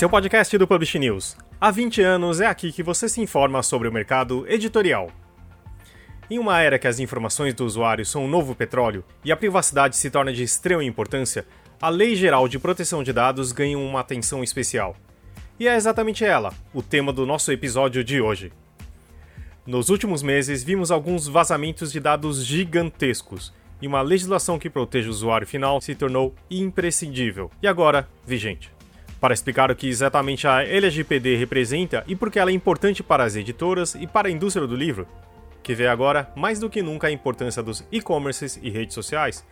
Esse é o podcast do Publish News. Há 20 anos é aqui que você se informa sobre o mercado editorial. Em uma era que as informações do usuário são um novo petróleo e a privacidade se torna de extrema importância, a Lei Geral de Proteção de Dados ganha uma atenção especial. E é exatamente ela, o tema do nosso episódio de hoje. Nos últimos meses, vimos alguns vazamentos de dados gigantescos e uma legislação que protege o usuário final se tornou imprescindível e agora vigente. Para explicar o que exatamente a LGPD representa e por que ela é importante para as editoras e para a indústria do livro, que vê agora mais do que nunca a importância dos e-commerces e redes sociais,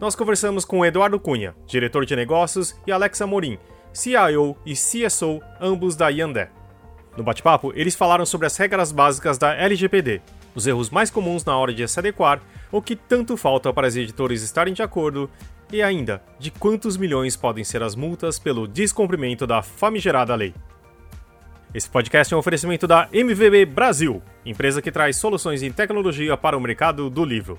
nós conversamos com Eduardo Cunha, diretor de negócios, e Alexa Morim, CIO e CSO, ambos da Yandé. No bate-papo, eles falaram sobre as regras básicas da LGPD, os erros mais comuns na hora de se adequar, o que tanto falta para as editoras estarem de acordo e ainda, de quantos milhões podem ser as multas pelo descumprimento da famigerada lei? Esse podcast é um oferecimento da MVB Brasil, empresa que traz soluções em tecnologia para o mercado do livro.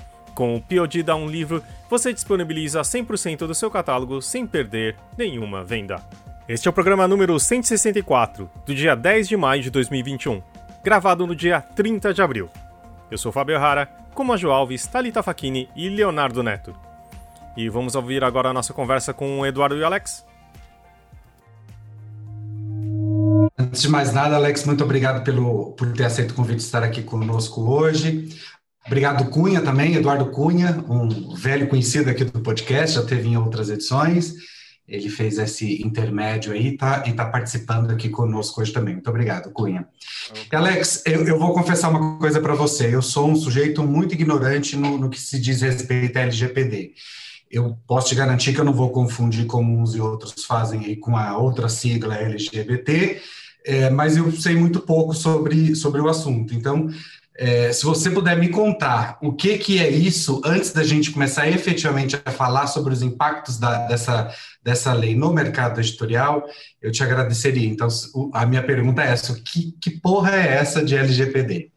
Com o POD da Um Livro, você disponibiliza 100% do seu catálogo sem perder nenhuma venda. Este é o programa número 164, do dia 10 de maio de 2021, gravado no dia 30 de abril. Eu sou Fábio Rara, com Maju Alves, Thalita Facchini e Leonardo Neto. E vamos ouvir agora a nossa conversa com o Eduardo e o Alex. Antes de mais nada, Alex, muito obrigado pelo, por ter aceito o convite de estar aqui conosco hoje. Obrigado, Cunha, também, Eduardo Cunha, um velho conhecido aqui do podcast, já teve em outras edições. Ele fez esse intermédio aí tá, e está participando aqui conosco hoje também. Muito obrigado, Cunha. Okay. Alex, eu, eu, vou confessar uma coisa para você. Eu sou um sujeito muito ignorante no, no que se diz respeito à LGPD eu posso te garantir que eu não vou confundir como uns e outros fazem aí com a outra sigla LGBT, é, mas eu sei muito pouco sobre, sobre o assunto. Então, é, se você puder me contar o que, que é isso, antes da gente começar efetivamente a falar sobre os impactos da, dessa, dessa lei no mercado editorial, eu te agradeceria. Então, a minha pergunta é essa: que, que porra é essa de LGPD?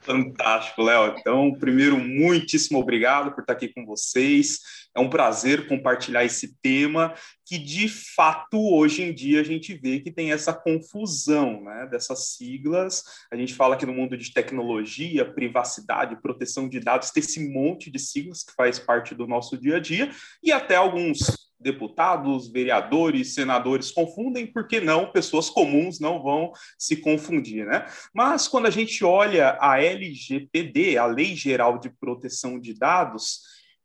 Fantástico, Léo. Então, primeiro, muitíssimo obrigado por estar aqui com vocês. É um prazer compartilhar esse tema que, de fato, hoje em dia a gente vê que tem essa confusão né, dessas siglas. A gente fala que no mundo de tecnologia, privacidade, proteção de dados, tem esse monte de siglas que faz parte do nosso dia a dia e até alguns deputados, vereadores, senadores confundem, porque não, pessoas comuns não vão se confundir, né? Mas quando a gente olha a LGPD, a Lei Geral de Proteção de Dados,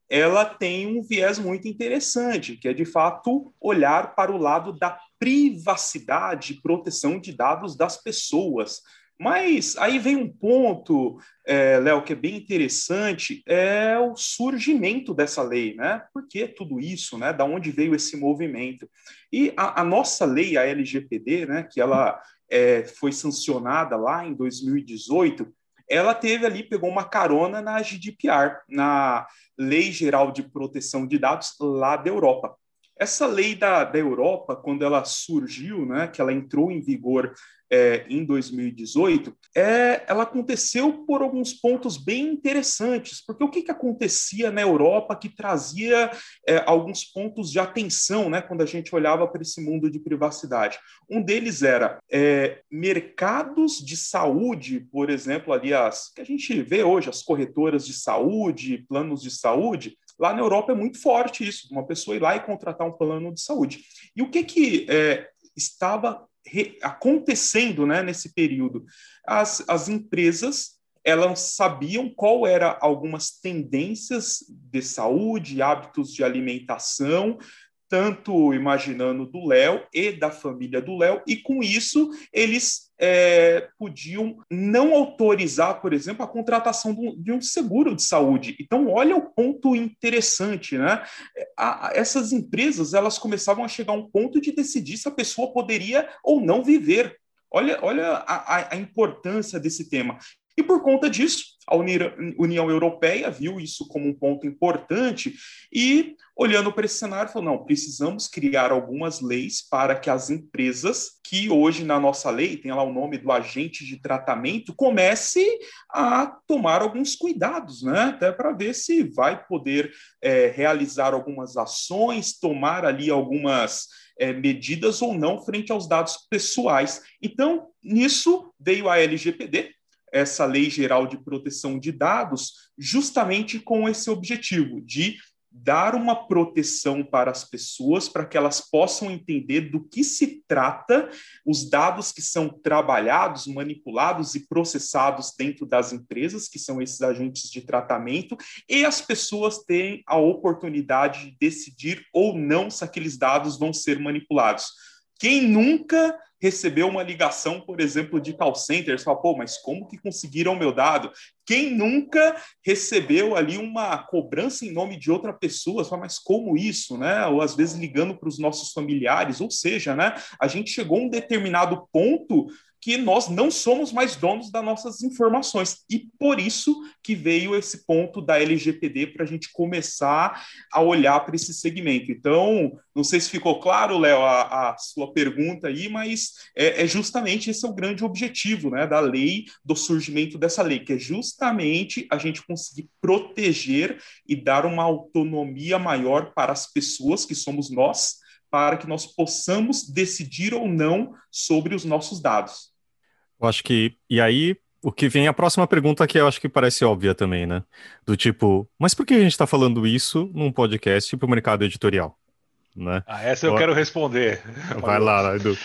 ela tem um viés muito interessante, que é de fato olhar para o lado da privacidade e proteção de dados das pessoas. Mas aí vem um ponto, é, Léo, que é bem interessante, é o surgimento dessa lei, né? Por que tudo isso, né? Da onde veio esse movimento? E a, a nossa lei, a LGPD, né? Que ela é, foi sancionada lá em 2018, ela teve ali, pegou uma carona na GDPR, na Lei Geral de Proteção de Dados lá da Europa. Essa lei da, da Europa, quando ela surgiu, né, que ela entrou em vigor é, em 2018, é, ela aconteceu por alguns pontos bem interessantes, porque o que, que acontecia na Europa que trazia é, alguns pontos de atenção né, quando a gente olhava para esse mundo de privacidade? Um deles era é, mercados de saúde, por exemplo, ali as que a gente vê hoje, as corretoras de saúde, planos de saúde, Lá na Europa é muito forte isso, uma pessoa ir lá e contratar um plano de saúde. E o que, que é, estava acontecendo né, nesse período? As, as empresas elas sabiam qual era algumas tendências de saúde, hábitos de alimentação tanto imaginando do Léo e da família do Léo, e com isso eles é, podiam não autorizar, por exemplo, a contratação de um seguro de saúde. Então, olha o ponto interessante, né? A, a, essas empresas elas começavam a chegar a um ponto de decidir se a pessoa poderia ou não viver. Olha, olha a, a importância desse tema. E por conta disso, a União Europeia viu isso como um ponto importante e, olhando para esse cenário, falou: não, precisamos criar algumas leis para que as empresas, que hoje na nossa lei tem lá o nome do agente de tratamento, comece a tomar alguns cuidados, né? Até para ver se vai poder é, realizar algumas ações, tomar ali algumas. É, medidas ou não frente aos dados pessoais. Então, nisso veio a LGPD, essa Lei Geral de Proteção de Dados justamente com esse objetivo de dar uma proteção para as pessoas, para que elas possam entender do que se trata os dados que são trabalhados, manipulados e processados dentro das empresas, que são esses agentes de tratamento, e as pessoas têm a oportunidade de decidir ou não se aqueles dados vão ser manipulados. Quem nunca recebeu uma ligação, por exemplo, de call centers, fala, pô, mas como que conseguiram meu dado? Quem nunca recebeu ali uma cobrança em nome de outra pessoa? Fala, mas como isso, né? Ou às vezes ligando para os nossos familiares, ou seja, né? A gente chegou a um determinado ponto que nós não somos mais donos das nossas informações. E por isso que veio esse ponto da LGPD para a gente começar a olhar para esse segmento. Então, não sei se ficou claro, Léo, a, a, sua pergunta aí, mas é, é, justamente esse é o grande objetivo né, da lei, do surgimento dessa lei, que é justamente a gente conseguir proteger e dar uma autonomia maior para as pessoas, que somos nós, para que nós possamos decidir ou não sobre os nossos dados. Eu acho que. E aí, o que vem a próxima pergunta que eu acho que parece óbvia também, né? Do tipo, mas por que a gente está falando isso num podcast para o mercado editorial? Né? Ah, essa eu, eu quero responder. Vai lá, Edu.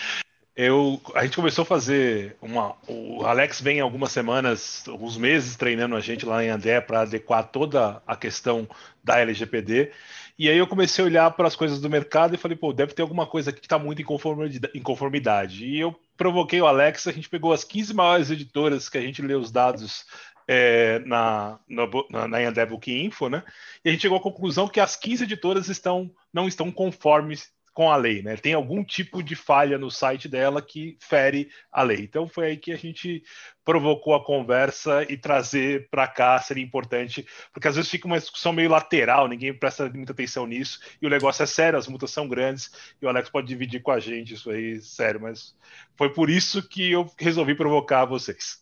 Eu, a gente começou a fazer uma. O Alex vem algumas semanas, alguns meses treinando a gente lá em André para adequar toda a questão da LGPD. E aí eu comecei a olhar para as coisas do mercado e falei, pô, deve ter alguma coisa aqui que está muito em conformidade. E eu provoquei o Alex, a gente pegou as 15 maiores editoras que a gente lê os dados é, na, na, na Book Info, né? E a gente chegou à conclusão que as 15 editoras estão, não estão conformes com a lei, né? Tem algum tipo de falha no site dela que fere a lei. Então foi aí que a gente provocou a conversa e trazer para cá seria importante, porque às vezes fica uma discussão meio lateral, ninguém presta muita atenção nisso, e o negócio é sério, as multas são grandes, e o Alex pode dividir com a gente isso aí, sério, mas foi por isso que eu resolvi provocar vocês.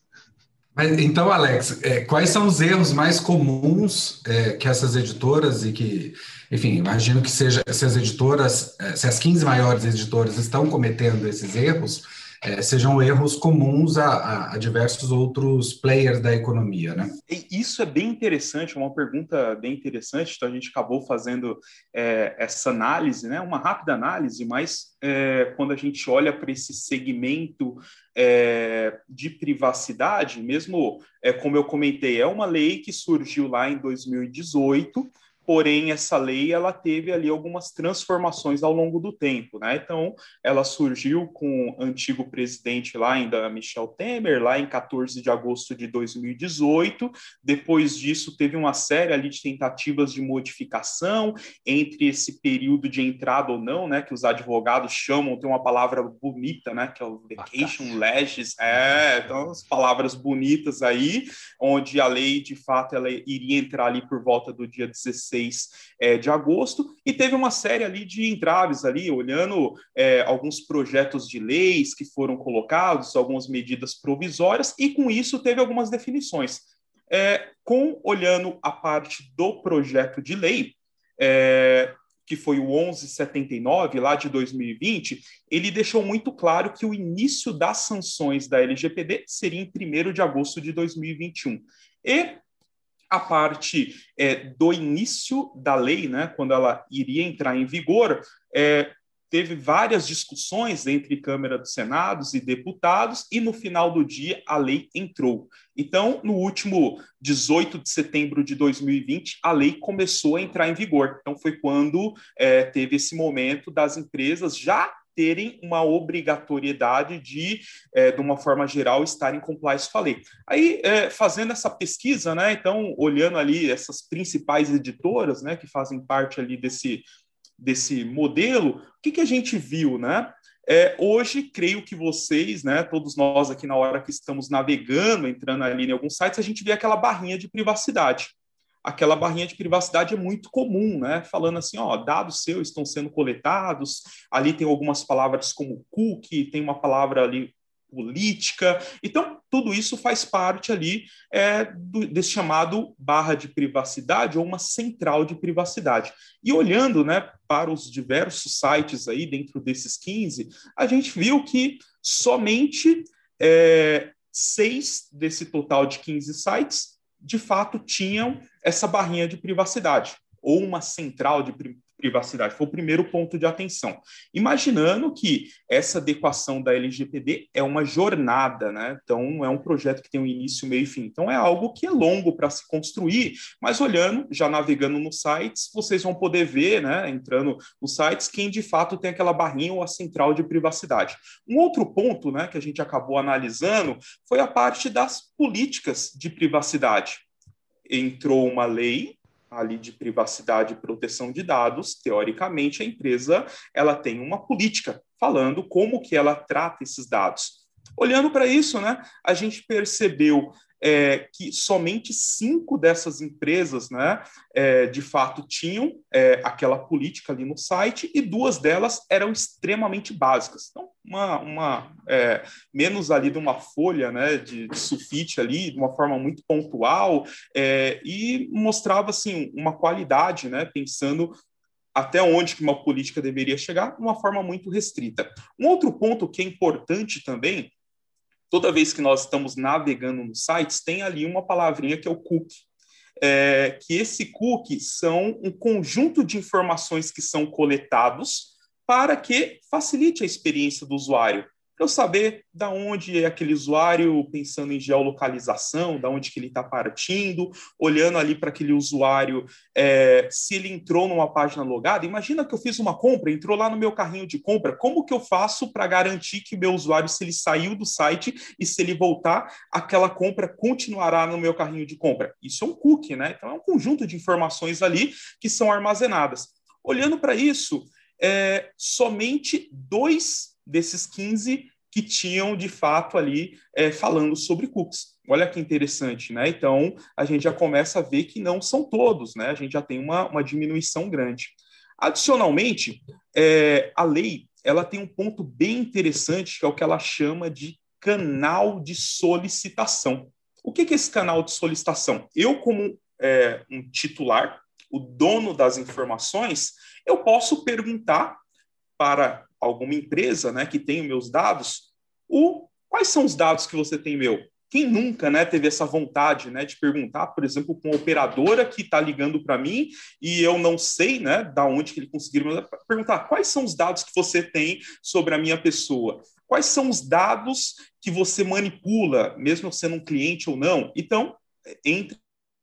Então, Alex, é, quais são os erros mais comuns é, que essas editoras e que, enfim, imagino que seja se as editoras, é, se as 15 maiores editoras estão cometendo esses erros, é, sejam erros comuns a, a, a, diversos outros players da economia, né? Isso é bem interessante, uma pergunta bem interessante. Então a gente acabou fazendo é, essa análise, né? Uma rápida análise, mas é, quando a gente olha para esse segmento é, de privacidade, mesmo é, como eu comentei, é uma lei que surgiu lá em 2018 porém essa lei ela teve ali algumas transformações ao longo do tempo, né? Então, ela surgiu com o antigo presidente lá ainda Michel Temer, lá em 14 de agosto de 2018. Depois disso, teve uma série ali de tentativas de modificação entre esse período de entrada ou não, né, que os advogados chamam, tem uma palavra bonita, né, que é o vacation legis, é, então as palavras bonitas aí, onde a lei de fato ela iria entrar ali por volta do dia 16 16 é, de agosto, e teve uma série ali de entraves ali, olhando é, alguns projetos de leis que foram colocados, algumas medidas provisórias, e com isso teve algumas definições. É, com olhando a parte do projeto de lei, é, que foi o 1179, lá de 2020, ele deixou muito claro que o início das sanções da LGPD seria em 1 de agosto de 2021. E a parte é, do início da lei, né, quando ela iria entrar em vigor, é, teve várias discussões entre Câmara dos Senados e deputados, e no final do dia a lei entrou. Então, no último 18 de setembro de 2020, a lei começou a entrar em vigor. Então, foi quando é, teve esse momento das empresas já terem uma obrigatoriedade de, é, de uma forma geral, estar em compliance com a lei. Aí, é, fazendo essa pesquisa, né, então, olhando ali essas principais editoras, né, que fazem parte ali desse, desse modelo, o que, que a gente viu, né? É, hoje, creio que vocês, né, todos nós aqui na hora que estamos navegando, entrando ali em alguns sites, a gente vê aquela barrinha de privacidade. Aquela barrinha de privacidade é muito comum, né? Falando assim, ó, dados seus estão sendo coletados, ali tem algumas palavras como cookie, tem uma palavra ali política. Então, tudo isso faz parte ali é, do, desse chamado barra de privacidade ou uma central de privacidade. E olhando né, para os diversos sites aí, dentro desses 15, a gente viu que somente é, seis desse total de 15 sites, de fato, tinham essa barrinha de privacidade ou uma central de privacidade. Foi o primeiro ponto de atenção. Imaginando que essa adequação da LGPD é uma jornada, né? Então, é um projeto que tem um início, meio e fim. Então, é algo que é longo para se construir, mas olhando, já navegando nos sites, vocês vão poder ver, né, entrando nos sites, quem de fato tem aquela barrinha ou a central de privacidade. Um outro ponto, né, que a gente acabou analisando foi a parte das políticas de privacidade. Entrou uma lei ali de privacidade e proteção de dados, teoricamente a empresa ela tem uma política falando como que ela trata esses dados. Olhando para isso, né, a gente percebeu é, que somente cinco dessas empresas, né, é, de fato, tinham é, aquela política ali no site e duas delas eram extremamente básicas. Então, uma, uma é, menos ali de uma folha, né, de, de sulfite ali, de uma forma muito pontual é, e mostrava assim uma qualidade, né, pensando até onde que uma política deveria chegar, de uma forma muito restrita. Um outro ponto que é importante também toda vez que nós estamos navegando nos sites, tem ali uma palavrinha que é o cookie. É, que esse cookie são um conjunto de informações que são coletados para que facilite a experiência do usuário para eu saber da onde é aquele usuário pensando em geolocalização, da onde que ele está partindo, olhando ali para aquele usuário, é, se ele entrou numa página logada. Imagina que eu fiz uma compra, entrou lá no meu carrinho de compra. Como que eu faço para garantir que meu usuário, se ele saiu do site e se ele voltar, aquela compra continuará no meu carrinho de compra? Isso é um cookie, né? Então é um conjunto de informações ali que são armazenadas. Olhando para isso, é, somente dois desses 15 que tinham de fato ali é, falando sobre cookies. Olha que interessante, né? Então a gente já começa a ver que não são todos, né? A gente já tem uma, uma diminuição grande. Adicionalmente, é, a lei ela tem um ponto bem interessante que é o que ela chama de canal de solicitação. O que é esse canal de solicitação? Eu, como é, um titular, o dono das informações, eu posso perguntar para alguma empresa né, que tem meus dados, o, quais são os dados que você tem meu? Quem nunca né, teve essa vontade né, de perguntar, por exemplo, com uma operadora que está ligando para mim e eu não sei né, da onde que ele conseguiu perguntar quais são os dados que você tem sobre a minha pessoa? Quais são os dados que você manipula, mesmo sendo um cliente ou não? Então, entre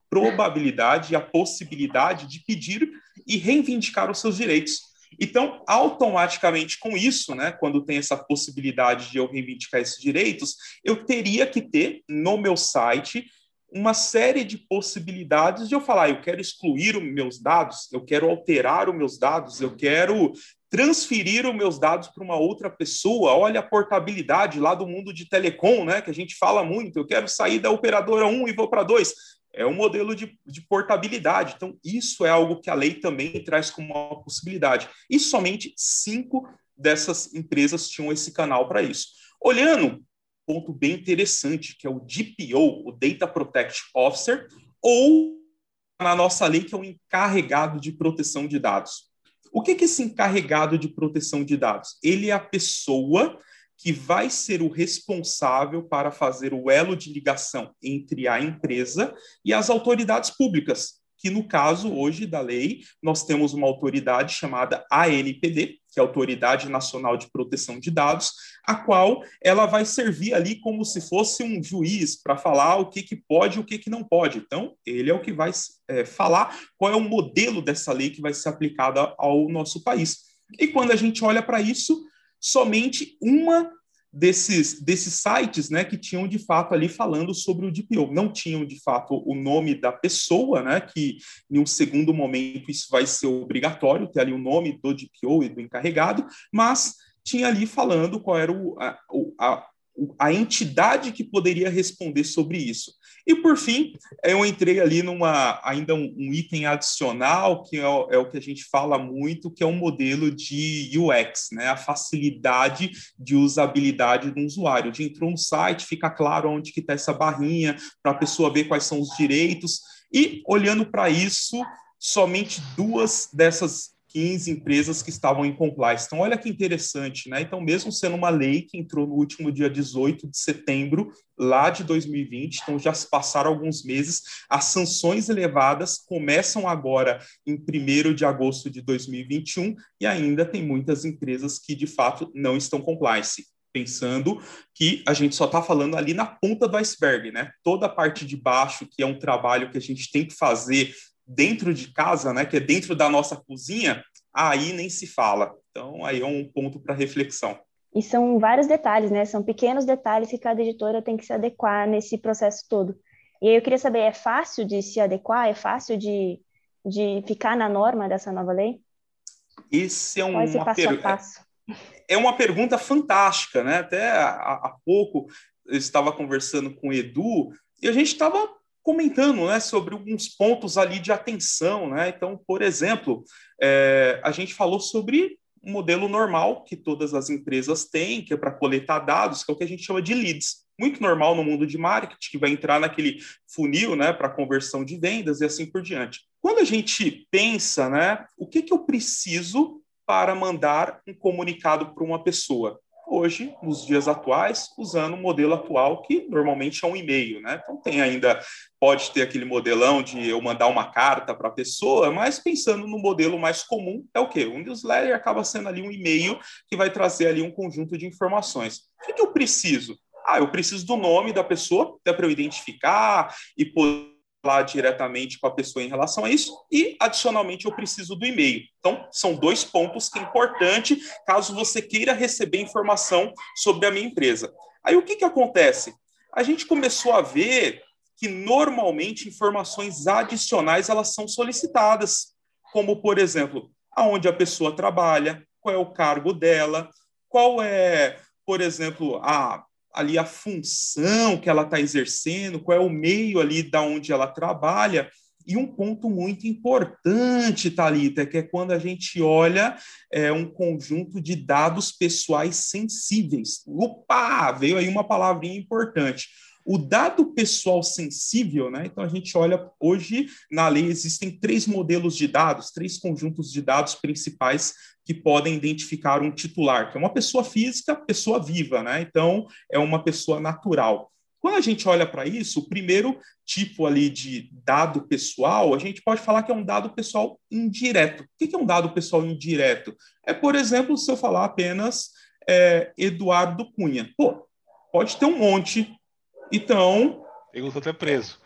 probabilidade e a possibilidade de pedir e reivindicar os seus direitos. Então, automaticamente com isso, né, quando tem essa possibilidade de eu reivindicar esses direitos, eu teria que ter no meu site uma série de possibilidades de eu falar, eu quero excluir os meus dados, eu quero alterar os meus dados, eu quero transferir os meus dados para uma outra pessoa. Olha a portabilidade lá do mundo de telecom, né, que a gente fala muito. Eu quero sair da operadora 1 e vou para 2 é um modelo de, de, portabilidade. Então, isso é algo que a lei também traz como uma possibilidade. E somente cinco dessas empresas tinham esse canal para isso. Olhando, ponto bem interessante, que é o DPO, o Data Protection Officer, ou na nossa lei, que é o encarregado de proteção de dados. O que é esse encarregado de proteção de dados? Ele é a pessoa que vai ser o responsável para fazer o elo de ligação entre a empresa e as autoridades públicas, que no caso hoje da lei, nós temos uma autoridade chamada ANPD, que é a Autoridade Nacional de Proteção de Dados, a qual ela vai servir ali como se fosse um juiz para falar o que, que pode e o que, que não pode. Então, ele é o que vai é, falar qual é o modelo dessa lei que vai ser aplicada ao nosso país. E quando a gente olha para isso, somente uma desses, desses sites né, que tinham de fato ali falando sobre o DPO. Não tinham de fato o nome da pessoa, né, que em um segundo momento isso vai ser obrigatório, ter ali o nome do DPO e do encarregado, mas tinha ali falando qual era o, a, a, a entidade que poderia responder sobre isso. E por fim, eu entrei ali numa ainda um, um item adicional que é o, é o, que a gente fala muito, que é um modelo de UX, né? A facilidade de usabilidade do usuário. De entrou no site, fica claro onde que está essa barrinha para a pessoa ver quais são os direitos. E olhando para isso, somente duas dessas 15 empresas que estavam em compliance. Então, olha que interessante, né? Então, mesmo sendo uma lei que entrou no último dia 18 de setembro, lá de 2020, então já se passaram alguns meses, as sanções elevadas começam agora em 1 de agosto de 2021 e ainda tem muitas empresas que, de fato, não estão compliance pensando que a gente só está falando ali na ponta do iceberg, né? Toda a parte de baixo, que é um trabalho que a gente tem que fazer dentro de casa, né, que é dentro da nossa cozinha, aí nem se fala. Então, aí é um ponto para reflexão. E são vários detalhes, né? São pequenos detalhes que cada editora tem que se adequar nesse processo todo. E aí eu queria saber, é fácil de se adequar? É fácil de, de ficar na norma dessa nova lei? Esse é um esse passo per... a passo? É uma pergunta fantástica, né? Até há, há pouco eu estava conversando com o Edu e a gente estava comentando né, sobre alguns pontos ali de atenção. Né? Então, por exemplo, é, a gente falou sobre um modelo normal que todas as empresas têm, que é para coletar dados, que é o que a gente chama de leads. Muito normal no mundo de marketing, que vai entrar naquele funil né, para conversão de vendas e assim por diante. Quando a gente pensa, né, o que, que eu preciso para mandar um comunicado para uma pessoa? Hoje, nos dias atuais, usando o modelo atual, que normalmente é um e-mail, né? Então tem ainda, pode ter aquele modelão de eu mandar uma carta para a pessoa, mas pensando no modelo mais comum, é o quê? Um newsletter acaba sendo ali um e-mail que vai trazer ali um conjunto de informações. O que, eu preciso? Ah, eu preciso do nome da pessoa, até para eu identificar e poder falar diretamente com a pessoa em relação a isso e, adicionalmente, eu preciso do e-mail. Então, são dois pontos que é importante caso você queira receber informação sobre a minha empresa. Aí, o que, que acontece? A gente começou a ver que, normalmente, informações adicionais elas são solicitadas, como, por exemplo, aonde a pessoa trabalha, qual é o cargo dela, qual é, por exemplo, a ali a função que ela está exercendo, qual é o meio ali da onde ela trabalha. E um ponto muito importante, Thalita, que é quando a gente olha é, um conjunto de dados pessoais sensíveis. Opa! Veio aí uma palavrinha importante. O dado pessoal sensível, né? Então a gente olha hoje na lei existem três modelos de dados, três conjuntos de dados principais que podem identificar um titular, que é uma pessoa física, pessoa viva, né? Então é uma pessoa natural. Quando a gente olha para isso, o primeiro tipo ali de dado pessoal, a gente pode falar que é um dado pessoal indireto. O que é um dado pessoal indireto? É, por exemplo, se eu falar apenas é, Eduardo Cunha. Pô, pode ter um monte então. Estou até preso.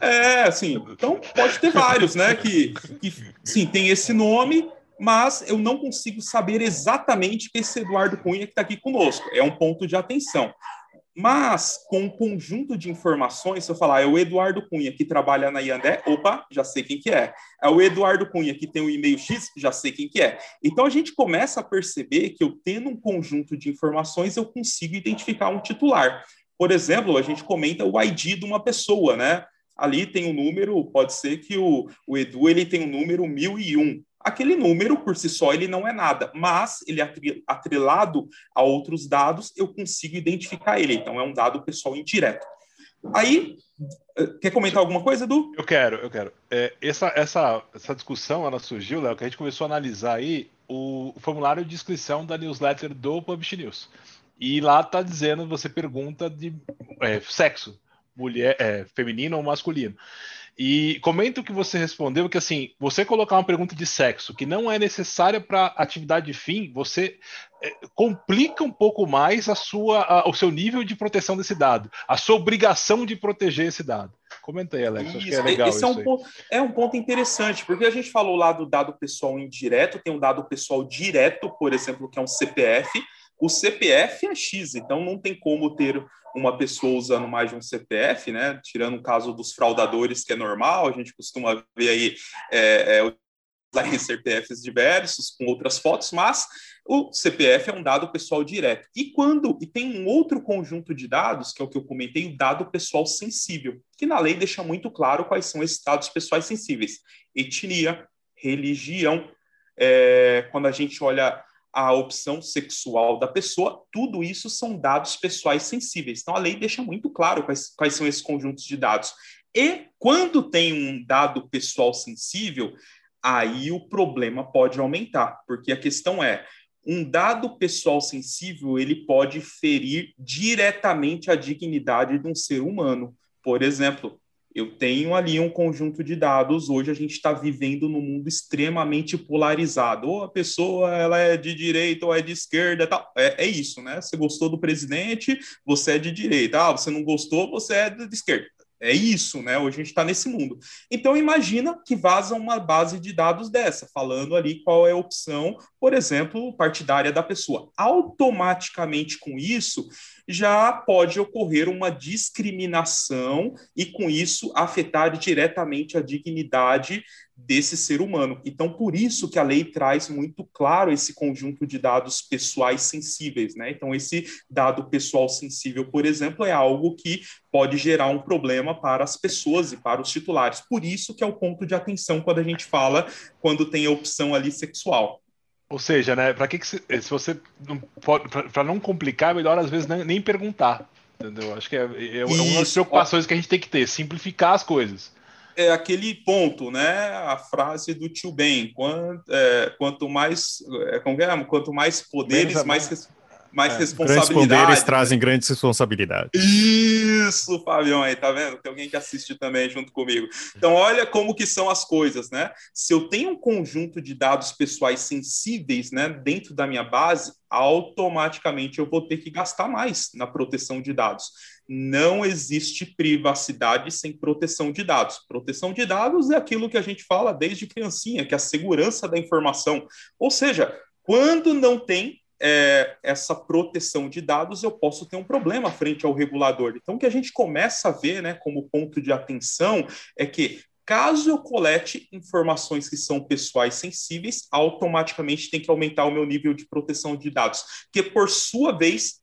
É, assim, então pode ter vários, né? Que, que sim, tem esse nome, mas eu não consigo saber exatamente que esse Eduardo Cunha que está aqui conosco. É um ponto de atenção. Mas, com um conjunto de informações, se eu falar, é o Eduardo Cunha que trabalha na Iandé, opa, já sei quem que é. É o Eduardo Cunha que tem o e-mail X, já sei quem que é. Então, a gente começa a perceber que eu tendo um conjunto de informações, eu consigo identificar um titular. Por exemplo, a gente comenta o ID de uma pessoa, né? Ali tem um número, pode ser que o, o Edu ele tem o um número 1001. Aquele número, por si só, ele não é nada, mas ele é atrelado a outros dados, eu consigo identificar ele. Então, é um dado pessoal indireto. Aí, eh, quer comentar alguma coisa, Edu? Eu quero, eu quero. É, essa, essa, essa discussão, ela surgiu, Léo, que a gente começou a analisar aí o formulário de inscrição da newsletter do Publish News. E lá tá dizendo, você pergunta de é, sexo. mulher, é, feminino ou masculino. E comenta o que você respondeu, que assim, você colocar uma pergunta de sexo que não é necessária para atividade fim, você é, complica um pouco mais a sua, a, o seu nível de proteção desse dado, a sua obrigação de proteger esse dado. Comenta aí, Alex. Isso, acho que é legal. Esse é um, ponto, é um ponto interessante, porque a gente falou lá do dado pessoal indireto, tem um dado pessoal direto, por exemplo, que é um CPF. O CPF é X, então não tem como ter uma pessoa usando mais de um CPF, né? Tirando o caso dos fraudadores, que é normal, a gente costuma ver aí é, é, CPFs diversos com outras fotos, mas o CPF é um dado pessoal direto. E quando e tem um outro conjunto de dados, que é o que eu comentei, o dado pessoal sensível, que na lei deixa muito claro quais são esses dados pessoais sensíveis: etnia, religião. É, quando a gente olha a opção sexual da pessoa, tudo isso são dados pessoais sensíveis. Então, a lei deixa muito claro quais, quais são esses conjuntos de dados. E quando tem um dado pessoal sensível, aí o problema pode aumentar, porque a questão é, um dado pessoal sensível, ele pode ferir diretamente a dignidade de um ser humano. Por exemplo, eu tenho ali um conjunto de dados. Hoje a gente está vivendo num mundo extremamente polarizado. Ou a pessoa ela é de direita ou é de esquerda, tal. É, é isso, né? Você gostou do presidente, você é de direita. Ah, você não gostou, você é de esquerda. É isso, né? Hoje a gente está nesse mundo. Então, imagina que vaza uma base de dados dessa, falando ali qual é a opção, por exemplo, partidária da pessoa. Automaticamente com isso, já pode ocorrer uma discriminação e, com isso, afetar diretamente a dignidade desse ser humano. Então, por isso que a lei traz muito claro esse conjunto de dados pessoais sensíveis, né? Então, esse dado pessoal sensível, por exemplo, é algo que pode gerar um problema para as pessoas e para os titulares. Por isso que é o ponto de atenção quando a gente fala quando tem a opção ali sexual. Ou seja, né, para que, que se, se você não pode, para não complicar, é melhor às vezes nem, nem perguntar. Entendeu? Acho que é, é, é uma das preocupações que a gente tem que ter, simplificar as coisas é aquele ponto, né? A frase do tio Ben, quanto, é, quanto mais, é, como é? quanto mais poderes, mais, mais é, responsabilidade. Grandes poderes trazem grandes responsabilidades. Isso, Fabião, aí, tá vendo? Tem alguém que assiste também junto comigo. Então, olha como que são as coisas, né? Se eu tenho um conjunto de dados pessoais sensíveis, né, dentro da minha base, automaticamente eu vou ter que gastar mais na proteção de dados. Não existe privacidade sem proteção de dados. Proteção de dados é aquilo que a gente fala desde criancinha, que é a segurança da informação. Ou seja, quando não tem é, essa proteção de dados, eu posso ter um problema frente ao regulador. Então, o que a gente começa a ver né, como ponto de atenção é que caso eu colete informações que são pessoais sensíveis, automaticamente tem que aumentar o meu nível de proteção de dados, que por sua vez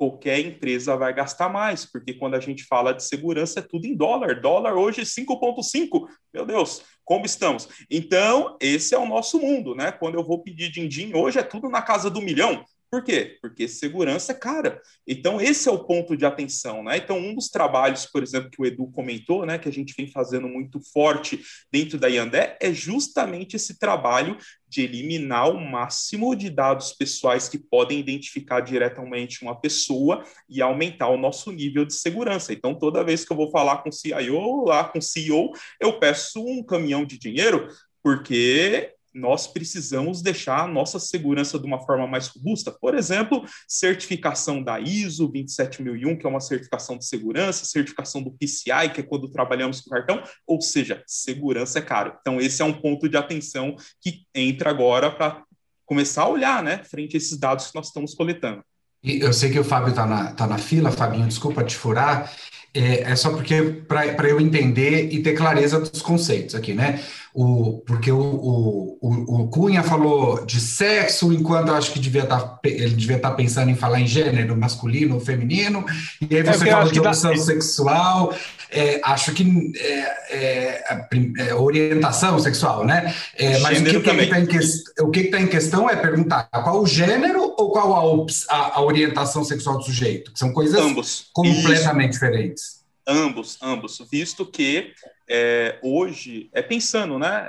qualquer empresa vai gastar mais, porque quando a gente fala de segurança é tudo em dólar. Dólar hoje 5.5. Meu Deus, como estamos? Então, esse é o nosso mundo, né? Quando eu vou pedir din-din, hoje é tudo na casa do milhão. Por quê? Porque segurança é cara. Então, esse é o ponto de atenção, né? Então, um dos trabalhos, por exemplo, que o Edu comentou, né, que a gente vem fazendo muito forte dentro da Yandé, é justamente esse trabalho de eliminar o máximo de dados pessoais que podem identificar diretamente uma pessoa e aumentar o nosso nível de segurança. Então, toda vez que eu vou falar com o CIO, lá com o CEO, eu peço um caminhão de dinheiro, porque nós precisamos deixar a nossa segurança de uma forma mais robusta. Por exemplo, certificação da ISO 27001, que é uma certificação de segurança, certificação do PCI, que é quando trabalhamos com cartão, ou seja, segurança é caro. Então, esse é um ponto de atenção que entra agora para começar a olhar, né, frente a esses dados que nós estamos coletando. Eu sei que o Fábio está na, tá na fila, Fabinho, desculpa te furar, é, é só porque para eu entender e ter clareza dos conceitos aqui, né? O, porque o, o, o, Cunha falou de sexo, enquanto eu acho que devia tá, ele devia estar tá pensando em falar em gênero masculino ou feminino, e aí é, você é, falou de opção dá... sexual, é, acho que é, é, é orientação sexual, né? mas o que está em, que tá em, questão é perguntar qual o gênero ou qual a, a, a orientação sexual do sujeito, que são coisas Ambos. completamente Isso. diferentes. Ambos, ambos, visto que é, hoje, é pensando, né?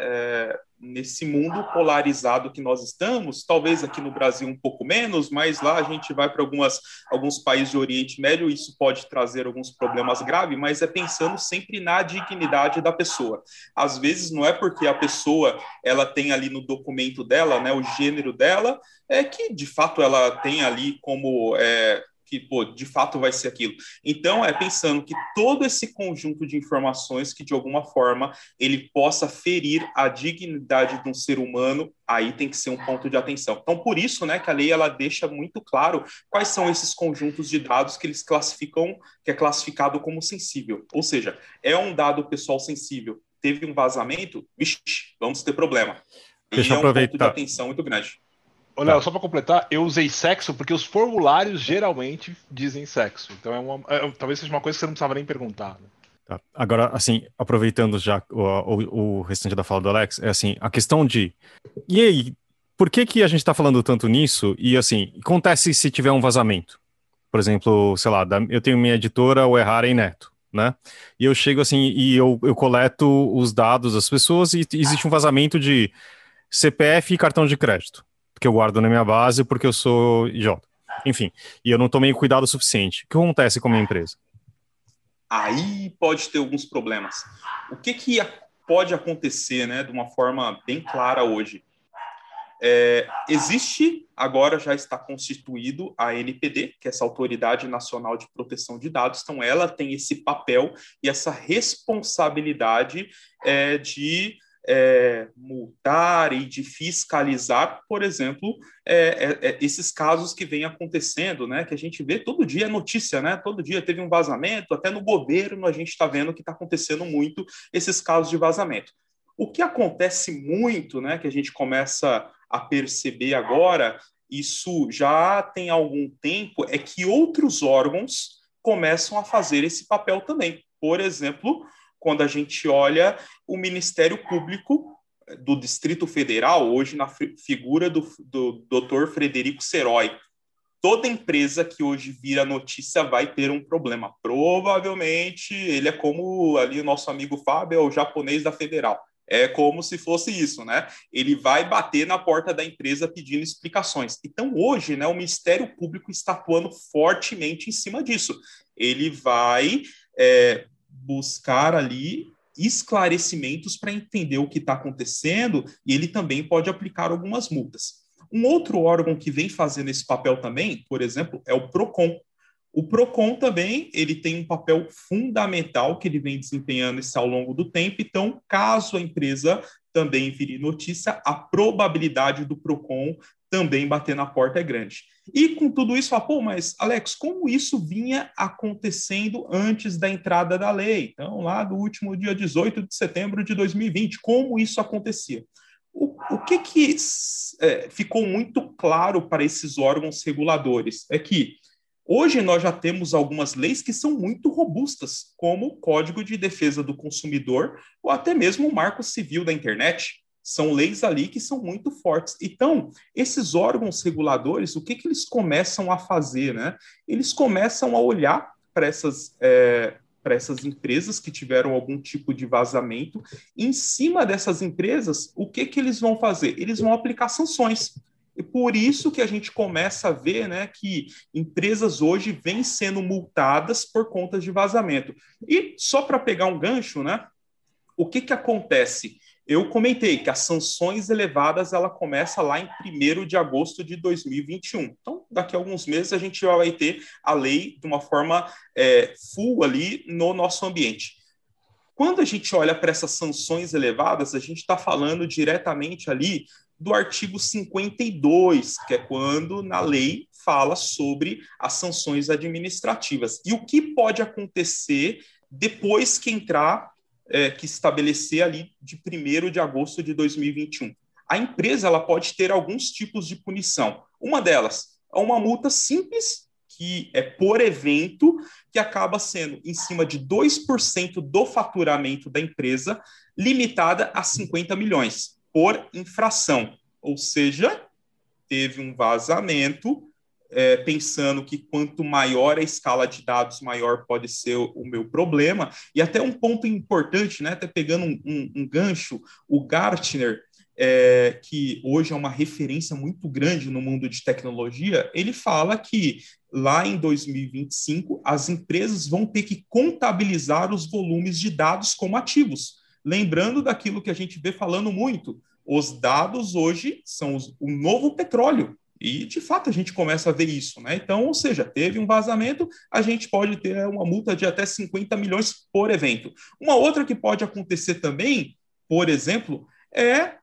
Nesse mundo polarizado que nós estamos, talvez aqui no Brasil um pouco menos, mas lá a gente vai para alguns países do Oriente Médio, isso pode trazer alguns problemas graves, mas é pensando sempre na dignidade da pessoa. Às vezes não é porque a pessoa ela tem ali no documento dela, né, o gênero dela, é que de fato ela tem ali como é, que, pô, de fato vai ser aquilo. Então, é pensando que todo esse conjunto de informações que, de alguma forma, ele possa ferir a dignidade de um ser humano, aí tem que ser um ponto de atenção. Então, por isso, né, que a lei, ela deixa muito claro quais são esses conjuntos de dados que eles classificam, que é classificado como sensível. Ou seja, é um dado pessoal sensível, teve um vazamento, vixi, vamos ter problema. Deixa e é um ponto de atenção muito grande. Léo, tá. só para completar, eu usei sexo porque os formulários geralmente dizem sexo. Então é uma, é, talvez seja uma coisa que você não precisava nem perguntar. Né? Tá. Agora, assim, aproveitando já o, o, o, restante da fala do Alex, é assim, a questão de. E aí, por que, que a gente está falando tanto nisso? E assim, acontece se tiver um vazamento? Por exemplo, sei lá, eu tenho minha editora, o Errar em Neto. Né? E eu chego assim e eu, eu coleto os dados das pessoas e existe um vazamento de CPF e cartão de crédito que eu guardo na minha base porque eu sou idiota. Enfim, e eu não tomei cuidado suficiente. O que acontece com a minha empresa? Aí pode ter alguns problemas. O que, que pode acontecer, né, de uma forma bem clara hoje? É, existe, agora já está constituído a NPD, que é essa Autoridade Nacional de Proteção de Dados, então ela tem esse papel e essa responsabilidade é, de é, multar e de fiscalizar, por exemplo, é, é, é, esses casos que vêm acontecendo, né? Que a gente vê todo dia notícia, né? Todo dia teve um vazamento, até no governo a gente está vendo que está acontecendo muito esses casos de vazamento. O que acontece muito, né? Que a gente começa a perceber agora, isso já tem algum tempo, é que outros órgãos começam a fazer esse papel também. Por exemplo, quando a gente olha o Ministério Público do Distrito Federal, hoje na figura do, do Dr. Frederico Serói. Toda empresa que hoje vira notícia vai ter um problema. Provavelmente ele é como ali o nosso amigo Fábio, é o japonês da Federal. É como se fosse isso, né? Ele vai bater na porta da empresa pedindo explicações. Então, hoje, né, o Ministério Público está atuando fortemente em cima disso. Ele vai é, buscar ali esclarecimentos para entender o que está acontecendo e ele também pode aplicar algumas multas. Um outro órgão que vem fazendo esse papel também, por exemplo, é o Procon. O Procon também ele tem um papel fundamental que ele vem desempenhando isso ao longo do tempo. Então, caso a empresa também vire notícia, a probabilidade do Procon também bater na porta é grande. E com tudo isso, fala, pô, mas Alex, como isso vinha acontecendo antes da entrada da lei? Então, lá do último dia 18 de setembro de 2020, como isso acontecia? O, o que, que é, ficou muito claro para esses órgãos reguladores é que hoje nós já temos algumas leis que são muito robustas, como o Código de Defesa do Consumidor ou até mesmo o Marco Civil da Internet. São leis ali que são muito fortes. Então, esses órgãos reguladores, o que, que eles começam a fazer? Né? Eles começam a olhar para essas, é, para essas empresas que tiveram algum tipo de vazamento. Em cima dessas empresas, o que, que eles vão fazer? Eles vão aplicar sanções. E por isso que a gente começa a ver né, que empresas hoje vêm sendo multadas por conta de vazamento. E só para pegar um gancho, né, o que, que acontece? Eu comentei que as sanções elevadas ela começa lá em 1 de agosto de 2021. Então, daqui a alguns meses a gente já vai ter a lei de uma forma é, full ali no nosso ambiente. Quando a gente olha para essas sanções elevadas, a gente está falando diretamente ali do artigo 52, que é quando na lei fala sobre as sanções administrativas. E o que pode acontecer depois que entrar é, que estabelecer ali de 1 de agosto de 2021. A empresa ela pode ter alguns tipos de punição. Uma delas é uma multa simples, que é por evento, que acaba sendo em cima de 2% do faturamento da empresa, limitada a 50 milhões por infração. Ou seja, teve um vazamento, é, pensando que quanto maior a escala de dados, maior pode ser o, o meu problema. E até um ponto importante, né, até pegando um, um, um gancho, o Gartner é, que hoje é uma referência muito grande no mundo de tecnologia, ele fala que lá em 2025 as empresas vão ter que contabilizar os volumes de dados como ativos. Lembrando daquilo que a gente vê falando muito, os dados hoje são os, o novo petróleo. E, de fato, a gente começa a ver isso, né? Então, ou seja, teve um vazamento, a gente pode ter uma multa de até 50 milhões por evento. Uma outra que pode acontecer também, por exemplo, é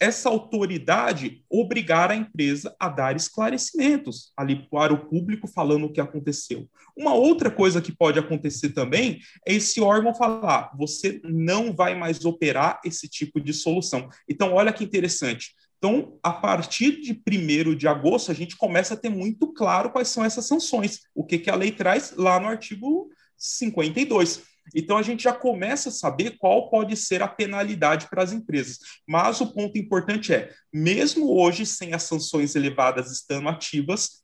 essa autoridade obrigar a empresa a dar esclarecimentos ali para o público falando o que aconteceu. Uma outra coisa que pode acontecer também é esse órgão falar: você não vai mais operar esse tipo de solução. Então, olha que interessante. Então, a partir de 1 de agosto, a gente começa a ter muito claro quais são essas sanções, o que, que a lei traz lá no artigo 52. Então a gente já começa a saber qual pode ser a penalidade para as empresas. Mas o ponto importante é, mesmo hoje sem as sanções elevadas estando ativas,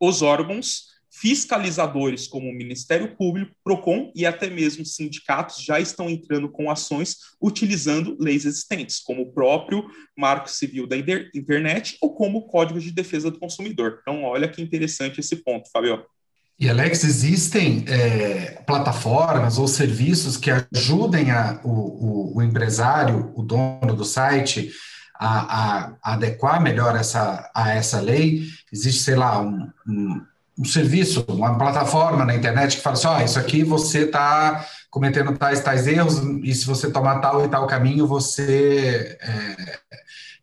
os órgãos fiscalizadores como o Ministério Público, Procon e até mesmo sindicatos já estão entrando com ações utilizando leis existentes, como o próprio Marco Civil da Internet ou como o Código de Defesa do Consumidor. Então, olha que interessante esse ponto, Fabio. E, Alex, existem é, plataformas ou serviços que ajudem a, o, o, o, empresário, o dono do site, a, a, adequar melhor essa, a essa lei? Existe, sei lá, um, um, um serviço, uma plataforma na internet que fala assim: oh, isso aqui você está cometendo tais, tais erros, e se você tomar tal e tal caminho, você é,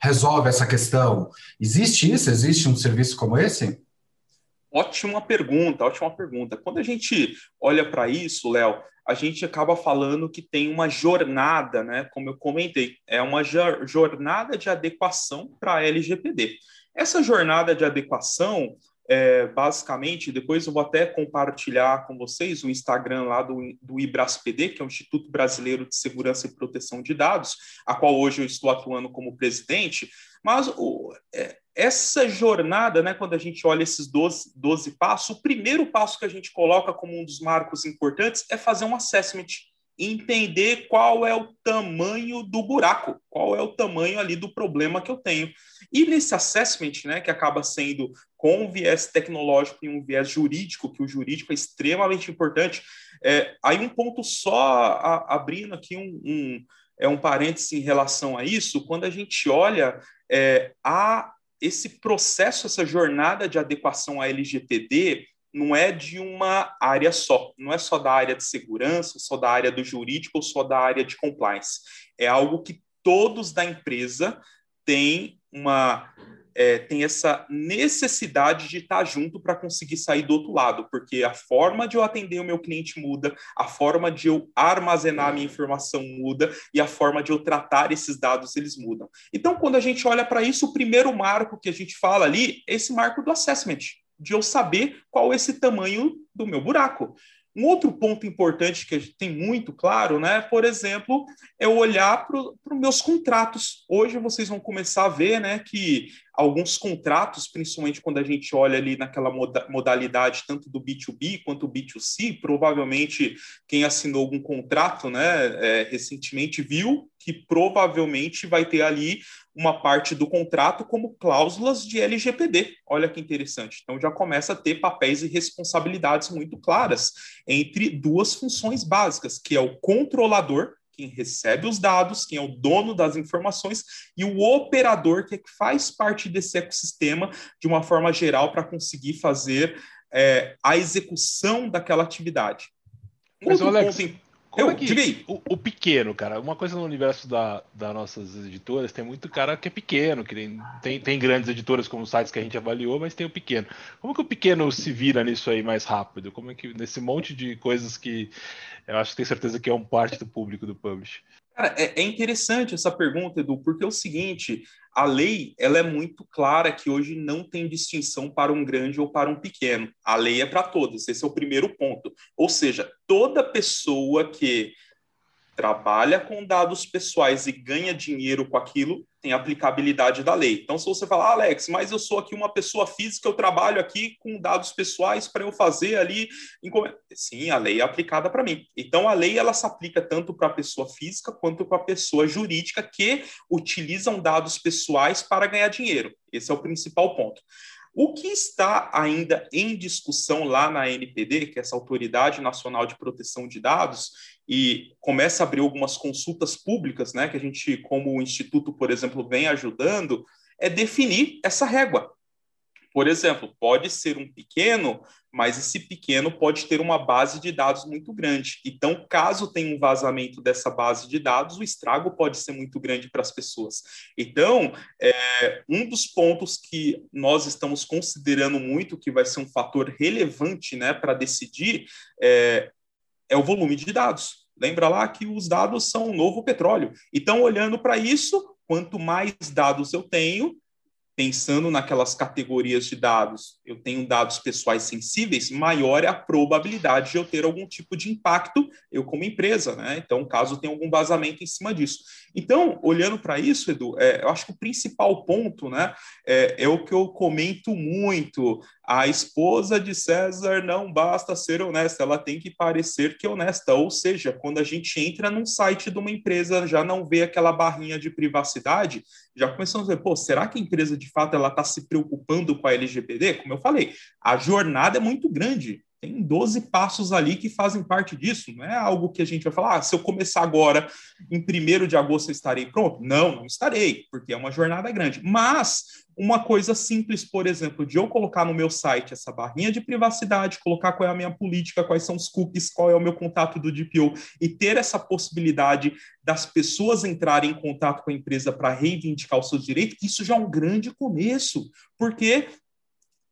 resolve essa questão. Existe isso? Existe um serviço como esse? Ótima pergunta, ótima pergunta. Quando a gente olha para isso, Léo, a gente acaba falando que tem uma jornada, né? Como eu comentei, é uma jornada de adequação para a LGPD. Essa jornada de adequação, é, basicamente, depois eu vou até compartilhar com vocês o Instagram lá do, do IBRASPD, que é o Instituto Brasileiro de Segurança e Proteção de Dados, a qual hoje eu estou atuando como presidente, mas o, é, essa jornada, né, quando a gente olha esses 12, 12 passos, o primeiro passo que a gente coloca como um dos marcos importantes é fazer um assessment, entender qual é o tamanho do buraco, qual é o tamanho ali do problema que eu tenho. E nesse assessment, né, que acaba sendo com um viés tecnológico e um viés jurídico, que o jurídico é extremamente importante, é, aí um ponto só a, abrindo aqui um, um, é um parêntese em relação a isso, quando a gente olha é, a esse processo, essa jornada de adequação à LGPD não é de uma área só, não é só da área de segurança, só da área do jurídico ou só da área de compliance. É algo que todos da empresa têm uma é, tem essa necessidade de estar junto para conseguir sair do outro lado, porque a forma de eu atender o meu cliente muda, a forma de eu armazenar minha informação muda e a forma de eu tratar esses dados eles mudam. Então, quando a gente olha para isso, o primeiro marco que a gente fala ali é esse marco do assessment, de eu saber qual é esse tamanho do meu buraco. Um outro ponto importante que tem muito claro, né, por exemplo, é olhar para os meus contratos. Hoje vocês vão começar a ver né, que alguns contratos, principalmente quando a gente olha ali naquela modalidade tanto do B2B quanto do B2C, provavelmente quem assinou algum contrato né, é, recentemente viu que provavelmente vai ter ali uma parte do contrato como cláusulas de LGPD. Olha que interessante. Então já começa a ter papéis e responsabilidades muito claras entre duas funções básicas, que é o controlador, quem recebe os dados, quem é o dono das informações, e o operador, que, é que faz parte desse ecossistema de uma forma geral para conseguir fazer é, a execução daquela atividade. Mas, Alex, ponto como eu, é que o, o, pequeno, cara, uma coisa no universo da, das nossas editoras, tem muito cara que é pequeno, que tem, tem, tem, grandes editoras como sites que a gente avaliou, mas tem o pequeno. Como que o pequeno se vira nisso aí mais rápido? Como é que nesse monte de coisas que eu acho que tenho certeza que é um parte do público do Publish? Cara, é, é, interessante essa pergunta, Edu, porque é o seguinte: a lei ela é muito clara que hoje não tem distinção para um grande ou para um pequeno. A lei é para todos. Esse é o primeiro ponto. Ou seja, toda pessoa que trabalha com dados pessoais e ganha dinheiro com aquilo, tem aplicabilidade da lei. Então, se você falar, ah, Alex, mas eu sou aqui uma pessoa física, eu trabalho aqui com dados pessoais para eu fazer ali. Sim, a lei é aplicada para mim. Então, a lei ela se aplica tanto para a pessoa física quanto para a pessoa jurídica que utilizam dados pessoais para ganhar dinheiro. Esse é o principal ponto. O que está ainda em discussão lá na NPD, que é essa Autoridade Nacional de Proteção de Dados, e começa a abrir algumas consultas públicas, né, que a gente, como o Instituto, por exemplo, vem ajudando, é definir essa régua. Por exemplo, pode ser um pequeno, mas esse pequeno pode ter uma base de dados muito grande. Então, caso tenha um vazamento dessa base de dados, o estrago pode ser muito grande para as pessoas. Então, é, um dos pontos que nós estamos considerando muito, que vai ser um fator relevante né, para decidir, é, é o volume de dados. Lembra lá que os dados são o novo petróleo. Então, olhando para isso, quanto mais dados eu tenho, pensando naquelas categorias de dados, eu tenho dados pessoais sensíveis, maior é a probabilidade de eu ter algum tipo de impacto, eu como empresa, né? Então, caso tenha algum vazamento em cima disso. Então, olhando para isso, Edu, é, eu acho que o principal ponto, né, é, é, o que eu comento muito. A esposa de César não basta ser honesta, ela tem que parecer que é honesta. Ou seja, quando a gente entra num site de uma empresa, já não vê aquela barrinha de privacidade, já começamos a ver, pô, será que a empresa de fato ela está se preocupando com a LGPD? Como eu falei, a jornada é muito grande. Tem 12 passos ali que fazem parte disso. Não é algo que a gente vai falar, ah, se eu começar agora, em 1 de agosto eu estarei pronto. Não, não estarei, porque é uma jornada grande. Mas uma coisa simples, por exemplo, de eu colocar no meu site essa barrinha de privacidade, colocar qual é a minha política, quais são os cookies, qual é o meu contato do DPO e ter essa possibilidade das pessoas entrarem em contato com a empresa para reivindicar os seus direitos, isso já é um grande começo, porque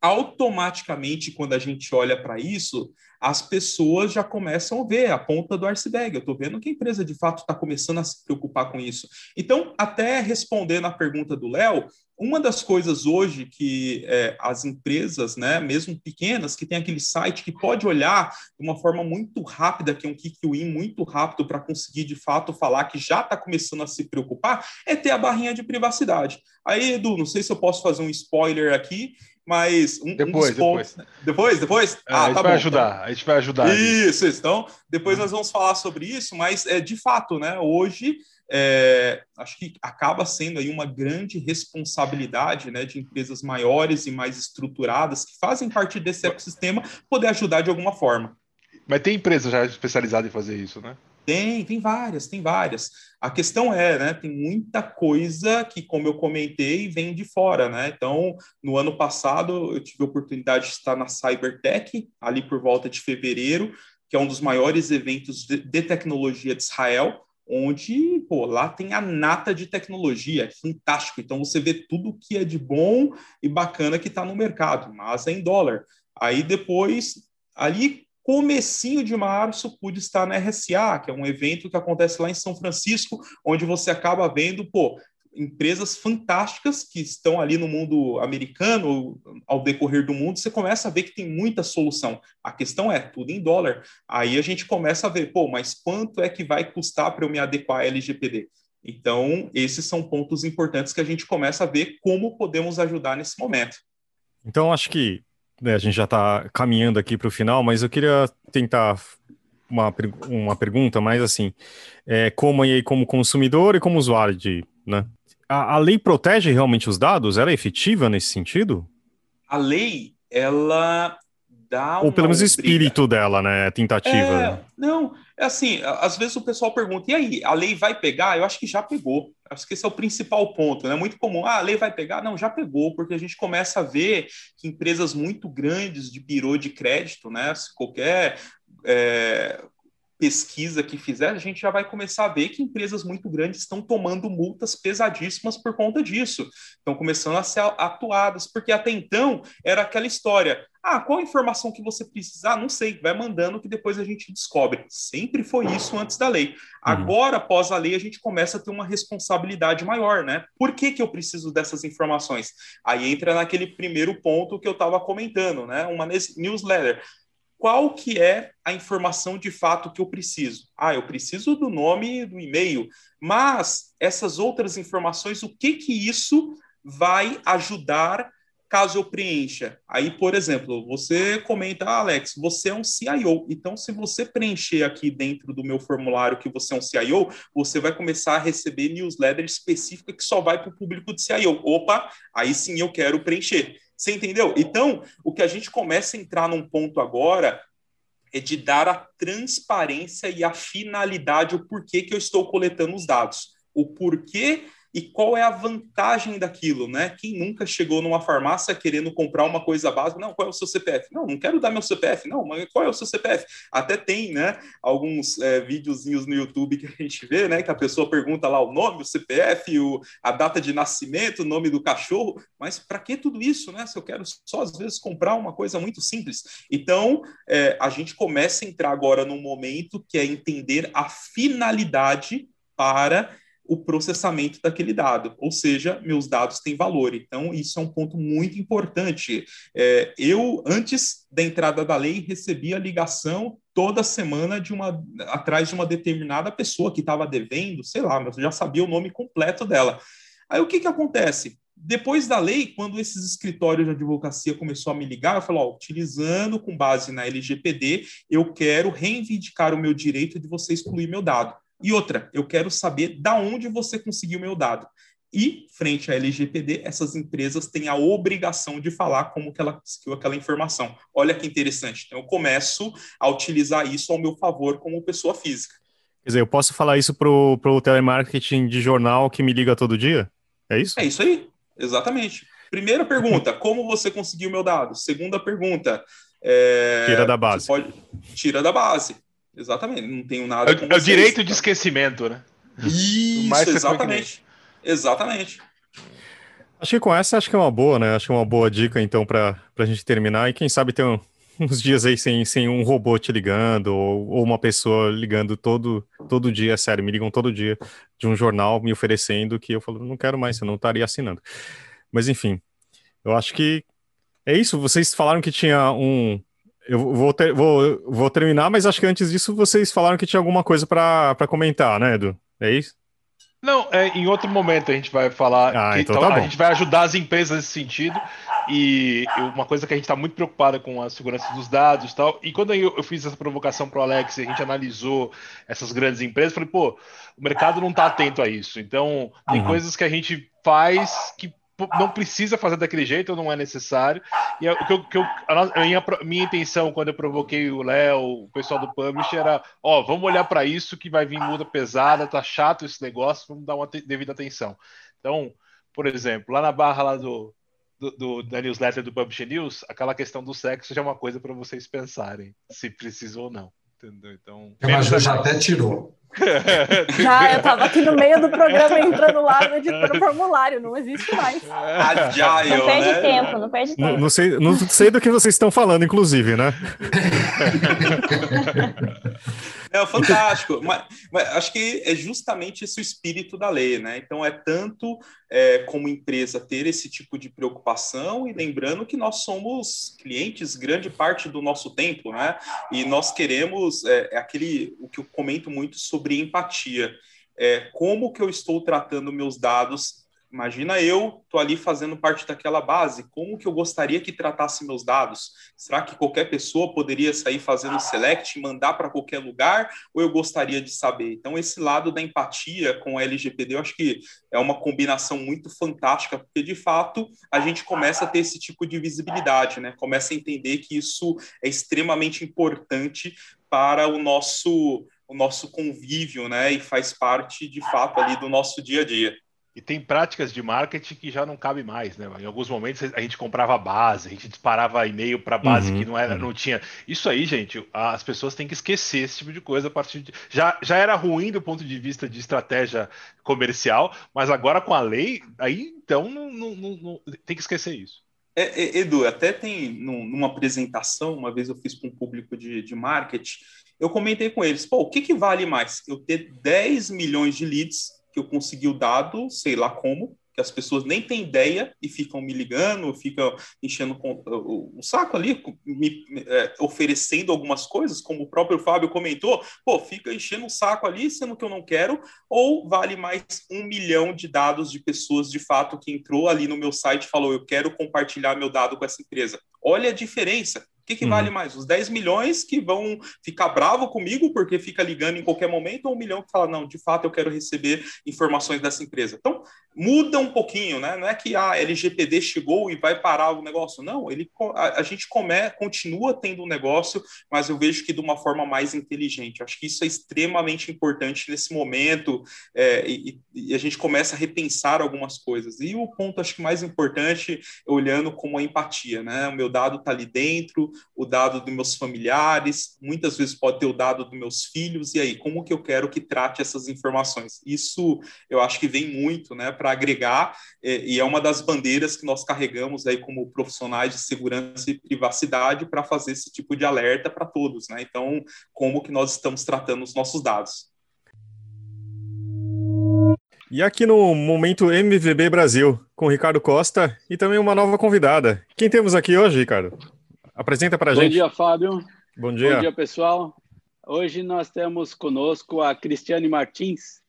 automaticamente, quando a gente olha para isso, as pessoas já começam a ver a ponta do iceberg. Eu estou vendo que a empresa de fato está começando a se preocupar com isso. Então, até respondendo a pergunta do Léo, uma das coisas hoje que é, as empresas, né, mesmo pequenas, que tem aquele site que pode olhar de uma forma muito rápida, que é um kick-win muito rápido para conseguir de fato falar que já está começando a se preocupar, é ter a barrinha de privacidade. Aí, Edu, não sei se eu posso fazer um spoiler aqui, mas um, depois, um depois. depois, depois. É, ah, a gente vai ajudar. A gente vai ajudar. Isso, isso. Então, depois nós vamos falar sobre isso, mas é de fato, né? Hoje é, acho que acaba sendo aí uma grande responsabilidade né, de empresas maiores e mais estruturadas que fazem parte desse ecossistema poder ajudar de alguma forma. Mas tem empresa já especializada em fazer isso, né? Tem, tem várias, tem várias. A questão é, né, tem muita coisa que, como eu comentei, vem de fora, né? Então, no ano passado, eu tive a oportunidade de estar na Cybertech, ali por volta de fevereiro, que é um dos maiores eventos de, de tecnologia de Israel, onde, pô, lá tem a nata de tecnologia, é fantástico. Então, você vê tudo que é de bom e bacana que está no mercado, mas é em dólar. Aí, depois, ali comecinho de março pude estar na RSA, que é um evento que acontece lá em São Francisco, onde você acaba vendo, pô, empresas fantásticas que estão ali no mundo americano, ao decorrer do mundo, você começa a ver que tem muita solução. A questão é tudo em dólar. Aí a gente começa a ver, pô, mas quanto é que vai custar para eu me adequar à LGPD? Então, esses são pontos importantes que a gente começa a ver como podemos ajudar nesse momento. Então, acho que né, a gente já está caminhando aqui para o final, mas eu queria tentar uma, uma pergunta mais assim, é, como aí como consumidor e como usuário de, né? A, a lei protege realmente os dados? Ela é efetiva nesse sentido? A lei, ela dá Ou pelo menos o espírito dela, né? Tentativa. É, não, é assim, às vezes o pessoal pergunta, e aí, a lei vai pegar? Eu acho que já pegou. Acho que esse é o principal ponto, né? Muito comum, ah, a lei vai pegar? Não, já pegou, porque a gente começa a ver que empresas muito grandes de birô de crédito, né? Se qualquer é, pesquisa que fizer, a gente já vai começar a ver que empresas muito grandes estão tomando multas pesadíssimas por conta disso. Estão começando a ser atuadas, porque até então era aquela história. Ah, qual a informação que você precisar? Não sei, vai mandando que depois a gente descobre. Sempre foi isso antes da lei. Uhum. Agora, após a lei, a gente começa a ter uma responsabilidade maior, né? Por que, que eu preciso dessas informações? Aí entra naquele primeiro ponto que eu estava comentando, né? Uma newsletter qual que é a informação de fato que eu preciso? Ah, eu preciso do nome do e-mail, mas essas outras informações, o que que isso vai ajudar caso eu preencha. Aí, por exemplo, você comenta, ah, Alex, você é um CIO. Então, se você preencher aqui dentro do meu formulário que você é um CIO, você vai começar a receber newsletter específica que só vai para o público de CIO. Opa, aí sim eu quero preencher. Você entendeu? Então, o que a gente começa a entrar num ponto agora é de dar a transparência e a finalidade, o porquê que eu estou coletando os dados. O porquê e qual é a vantagem daquilo, né? Quem nunca chegou numa farmácia querendo comprar uma coisa básica? Não, qual é o seu CPF? Não, não quero dar meu CPF. Não, mas qual é o seu CPF? Até tem, né? Alguns é, videozinhos no YouTube que a gente vê, né? Que a pessoa pergunta lá o nome, o CPF, o, a data de nascimento, o nome do cachorro. Mas para que tudo isso, né? Se eu quero só às vezes comprar uma coisa muito simples. Então, é, a gente começa a entrar agora num momento que é entender a finalidade para o processamento daquele dado, ou seja, meus dados têm valor. Então, isso é um ponto muito importante. É, eu, antes da entrada da lei, recebia ligação toda semana de uma atrás de uma determinada pessoa que estava devendo, sei lá, mas eu já sabia o nome completo dela. Aí o que, que acontece? Depois da lei, quando esses escritórios de advocacia começou a me ligar, eu falei, ó, utilizando com base na LGPD, eu quero reivindicar o meu direito de você excluir meu dado. E outra, eu quero saber da onde você conseguiu meu dado. E, frente à LGPD, essas empresas têm a obrigação de falar como que ela conseguiu aquela informação. Olha que interessante. Então, eu começo a utilizar isso ao meu favor como pessoa física. Quer dizer, eu posso falar isso para o telemarketing de jornal que me liga todo dia? É isso? É isso aí, exatamente. Primeira pergunta, como você conseguiu meu dado? Segunda pergunta, é, tira da base. Pode, tira da base. Exatamente, não tenho nada. É, é o direito tá? de esquecimento, né? Isso, exatamente. Exatamente. Acho que com essa acho que é uma boa, né? Acho que é uma boa dica, então, para a gente terminar. E quem sabe ter um, uns dias aí sem, sem um robô te ligando, ou, ou, uma pessoa ligando todo, todo dia, sério, me ligam todo dia de um jornal me oferecendo que eu falo, não quero mais, eu não estaria assinando. Mas enfim, eu acho que é isso. Vocês falaram que tinha um, eu vou, ter, vou, vou terminar, mas acho que antes disso vocês falaram que tinha alguma coisa para comentar, né, Edu? É isso? Não, é, em outro momento a gente vai falar. Ah, que, então tá a gente vai ajudar as empresas nesse sentido. E uma coisa que a gente está muito preocupada com a segurança dos dados e tal. E quando eu, eu fiz essa provocação para o Alex e a gente analisou essas grandes empresas, eu falei, pô, o mercado não está atento a isso. Então, tem uhum. coisas que a gente faz que não precisa fazer daquele jeito, não é necessário. E o que eu, que eu, a minha, minha intenção quando eu provoquei o Léo, o pessoal do Publish, era: ó, vamos olhar para isso que vai vir muda pesada, tá chato esse negócio, vamos dar uma devida atenção. Então, por exemplo, lá na barra lá do, do, do, da newsletter do Publish News, aquela questão do sexo já é uma coisa para vocês pensarem se precisa ou não. Entendeu? Então, já até tirou. Já, eu estava aqui no meio do programa entrando lá no editor do formulário, não existe mais. Agile, não perde né? tempo, não perde tempo. Não, não, sei, não sei do que vocês estão falando, inclusive, né? É fantástico, mas, mas, acho que é justamente esse o espírito da lei, né? Então é tanto é, como empresa ter esse tipo de preocupação e lembrando que nós somos clientes grande parte do nosso tempo, né? E nós queremos é, é aquele o que eu comento muito sobre empatia. É, como que eu estou tratando meus dados Imagina eu, tô ali fazendo parte daquela base, como que eu gostaria que tratasse meus dados? Será que qualquer pessoa poderia sair fazendo select mandar para qualquer lugar? Ou eu gostaria de saber? Então, esse lado da empatia com a LGPD, eu acho que é uma combinação muito fantástica, porque de fato a gente começa a ter esse tipo de visibilidade, né? Começa a entender que isso é extremamente importante para o nosso o nosso convívio, né? E faz parte de fato ali do nosso dia a dia. E tem práticas de marketing que já não cabe mais, né? Em alguns momentos a gente comprava base, a gente disparava e-mail para base uhum, que não era, uhum. não tinha. Isso aí, gente, as pessoas têm que esquecer esse tipo de coisa a partir de. Já, já era ruim do ponto de vista de estratégia comercial, mas agora com a lei, aí então não, não, não, não tem que esquecer isso. É, é, Edu, até tem num, numa apresentação, uma vez eu fiz para um público de, de marketing, eu comentei com eles, pô, o que, que vale mais? Eu ter 10 milhões de leads que eu consegui o dado, sei lá como, que as pessoas nem têm ideia e ficam me ligando, ficam enchendo o, saco ali, me é, oferecendo algumas coisas, como o próprio Fábio comentou, pô, fica enchendo o saco ali, sendo que eu não quero, ou vale mais um milhão de dados de pessoas de fato que entrou ali no meu site e falou, eu quero compartilhar meu dado com essa empresa. Olha a diferença. O que, que uhum. vale mais? Os 10 milhões que vão ficar bravo comigo porque fica ligando em qualquer momento, ou um milhão que fala, não, de fato eu quero receber informações dessa empresa. Então, muda um pouquinho, né? Não é que a LGPD chegou e vai parar o negócio. Não, ele, a, a gente come, continua tendo um negócio, mas eu vejo que de uma forma mais inteligente. acho que isso é extremamente importante nesse momento é, e, e, a gente começa a repensar algumas coisas. E o ponto, acho que mais importante, olhando como a empatia, né? O meu dado está ali dentro, o dado dos meus familiares, muitas vezes pode ter o dado dos meus filhos, e aí, como que eu quero que trate essas informações? Isso eu acho que vem muito né, para agregar, e é uma das bandeiras que nós carregamos aí como profissionais de segurança e privacidade para fazer esse tipo de alerta para todos. Né? Então, como que nós estamos tratando os nossos dados? E aqui no Momento MVB Brasil, com Ricardo Costa e também uma nova convidada. Quem temos aqui hoje, Ricardo? Apresenta para a gente. Bom dia, Fábio. Bom dia. Bom dia, pessoal. Hoje nós temos conosco a Cristiane Martins,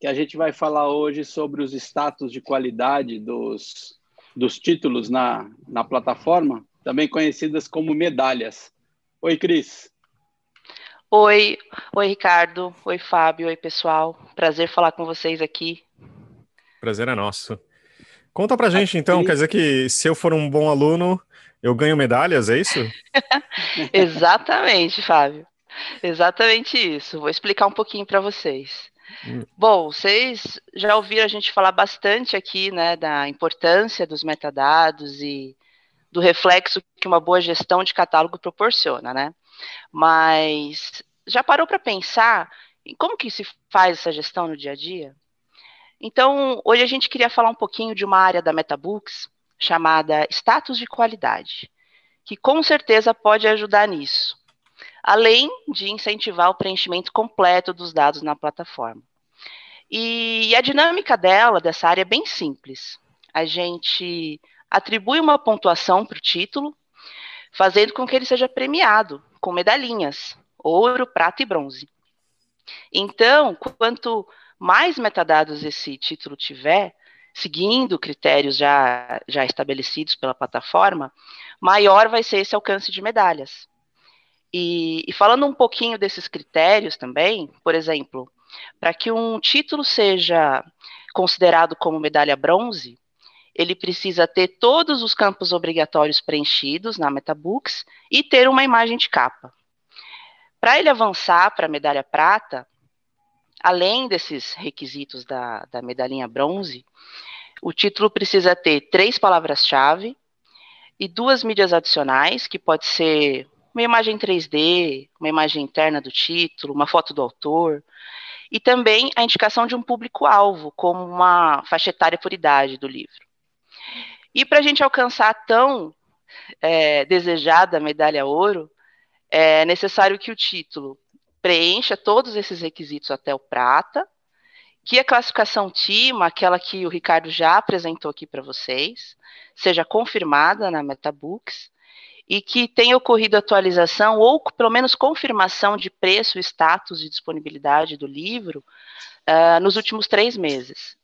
que a gente vai falar hoje sobre os status de qualidade dos, dos títulos na, na plataforma, também conhecidas como medalhas. Oi, Cris. Oi, oi, Ricardo. Oi, Fábio. Oi, pessoal. Prazer falar com vocês aqui. Prazer é nosso. Conta pra gente, então, quer dizer que se eu for um bom aluno, eu ganho medalhas, é isso? Exatamente, Fábio. Exatamente isso. Vou explicar um pouquinho para vocês. Hum. Bom, vocês já ouviram a gente falar bastante aqui, né, da importância dos metadados e do reflexo que uma boa gestão de catálogo proporciona, né? Mas já parou para pensar em como que se faz essa gestão no dia a dia? Então, hoje a gente queria falar um pouquinho de uma área da MetaBooks chamada status de qualidade, que com certeza pode ajudar nisso, além de incentivar o preenchimento completo dos dados na plataforma. E a dinâmica dela, dessa área, é bem simples. A gente atribui uma pontuação para o título, fazendo com que ele seja premiado com medalhinhas, ouro, prata e bronze. Então, quanto mais metadados esse título tiver, seguindo critérios já, já estabelecidos pela plataforma, maior vai ser esse alcance de medalhas. E, e falando um pouquinho desses critérios também, por exemplo, para que um título seja considerado como medalha bronze, ele precisa ter todos os campos obrigatórios preenchidos na MetaBooks e ter uma imagem de capa. Para ele avançar para a medalha prata, além desses requisitos da, da medalhinha bronze, o título precisa ter três palavras-chave e duas mídias adicionais, que pode ser uma imagem 3D, uma imagem interna do título, uma foto do autor, e também a indicação de um público-alvo, como uma faixa etária por idade do livro. E para a gente alcançar a tão é, desejada medalha ouro, é necessário que o título preencha todos esses requisitos até o prata, que a classificação TIMA, aquela que o Ricardo já apresentou aqui para vocês, seja confirmada na MetaBooks e que tenha ocorrido atualização ou pelo menos confirmação de preço, status e disponibilidade do livro uh, nos últimos três meses.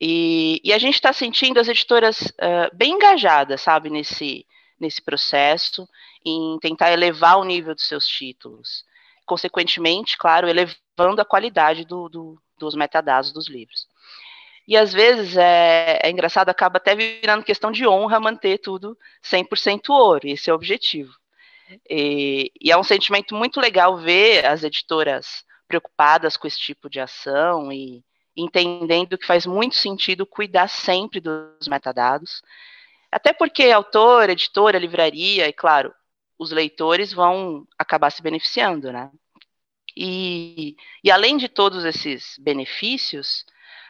E, e a gente está sentindo as editoras uh, bem engajadas, sabe, nesse, nesse processo, em tentar elevar o nível dos seus títulos consequentemente, claro, elevando a qualidade do, do, dos metadados dos livros. E às vezes é, é, engraçado, acaba até virando questão de honra manter tudo 100% ouro, esse é o objetivo. E, e, é um sentimento muito legal ver as editoras preocupadas com esse tipo de ação e entendendo que faz muito sentido cuidar sempre dos metadados, até porque autor, editora, livraria e, claro, os leitores vão acabar se beneficiando, né? E, e além de todos esses benefícios,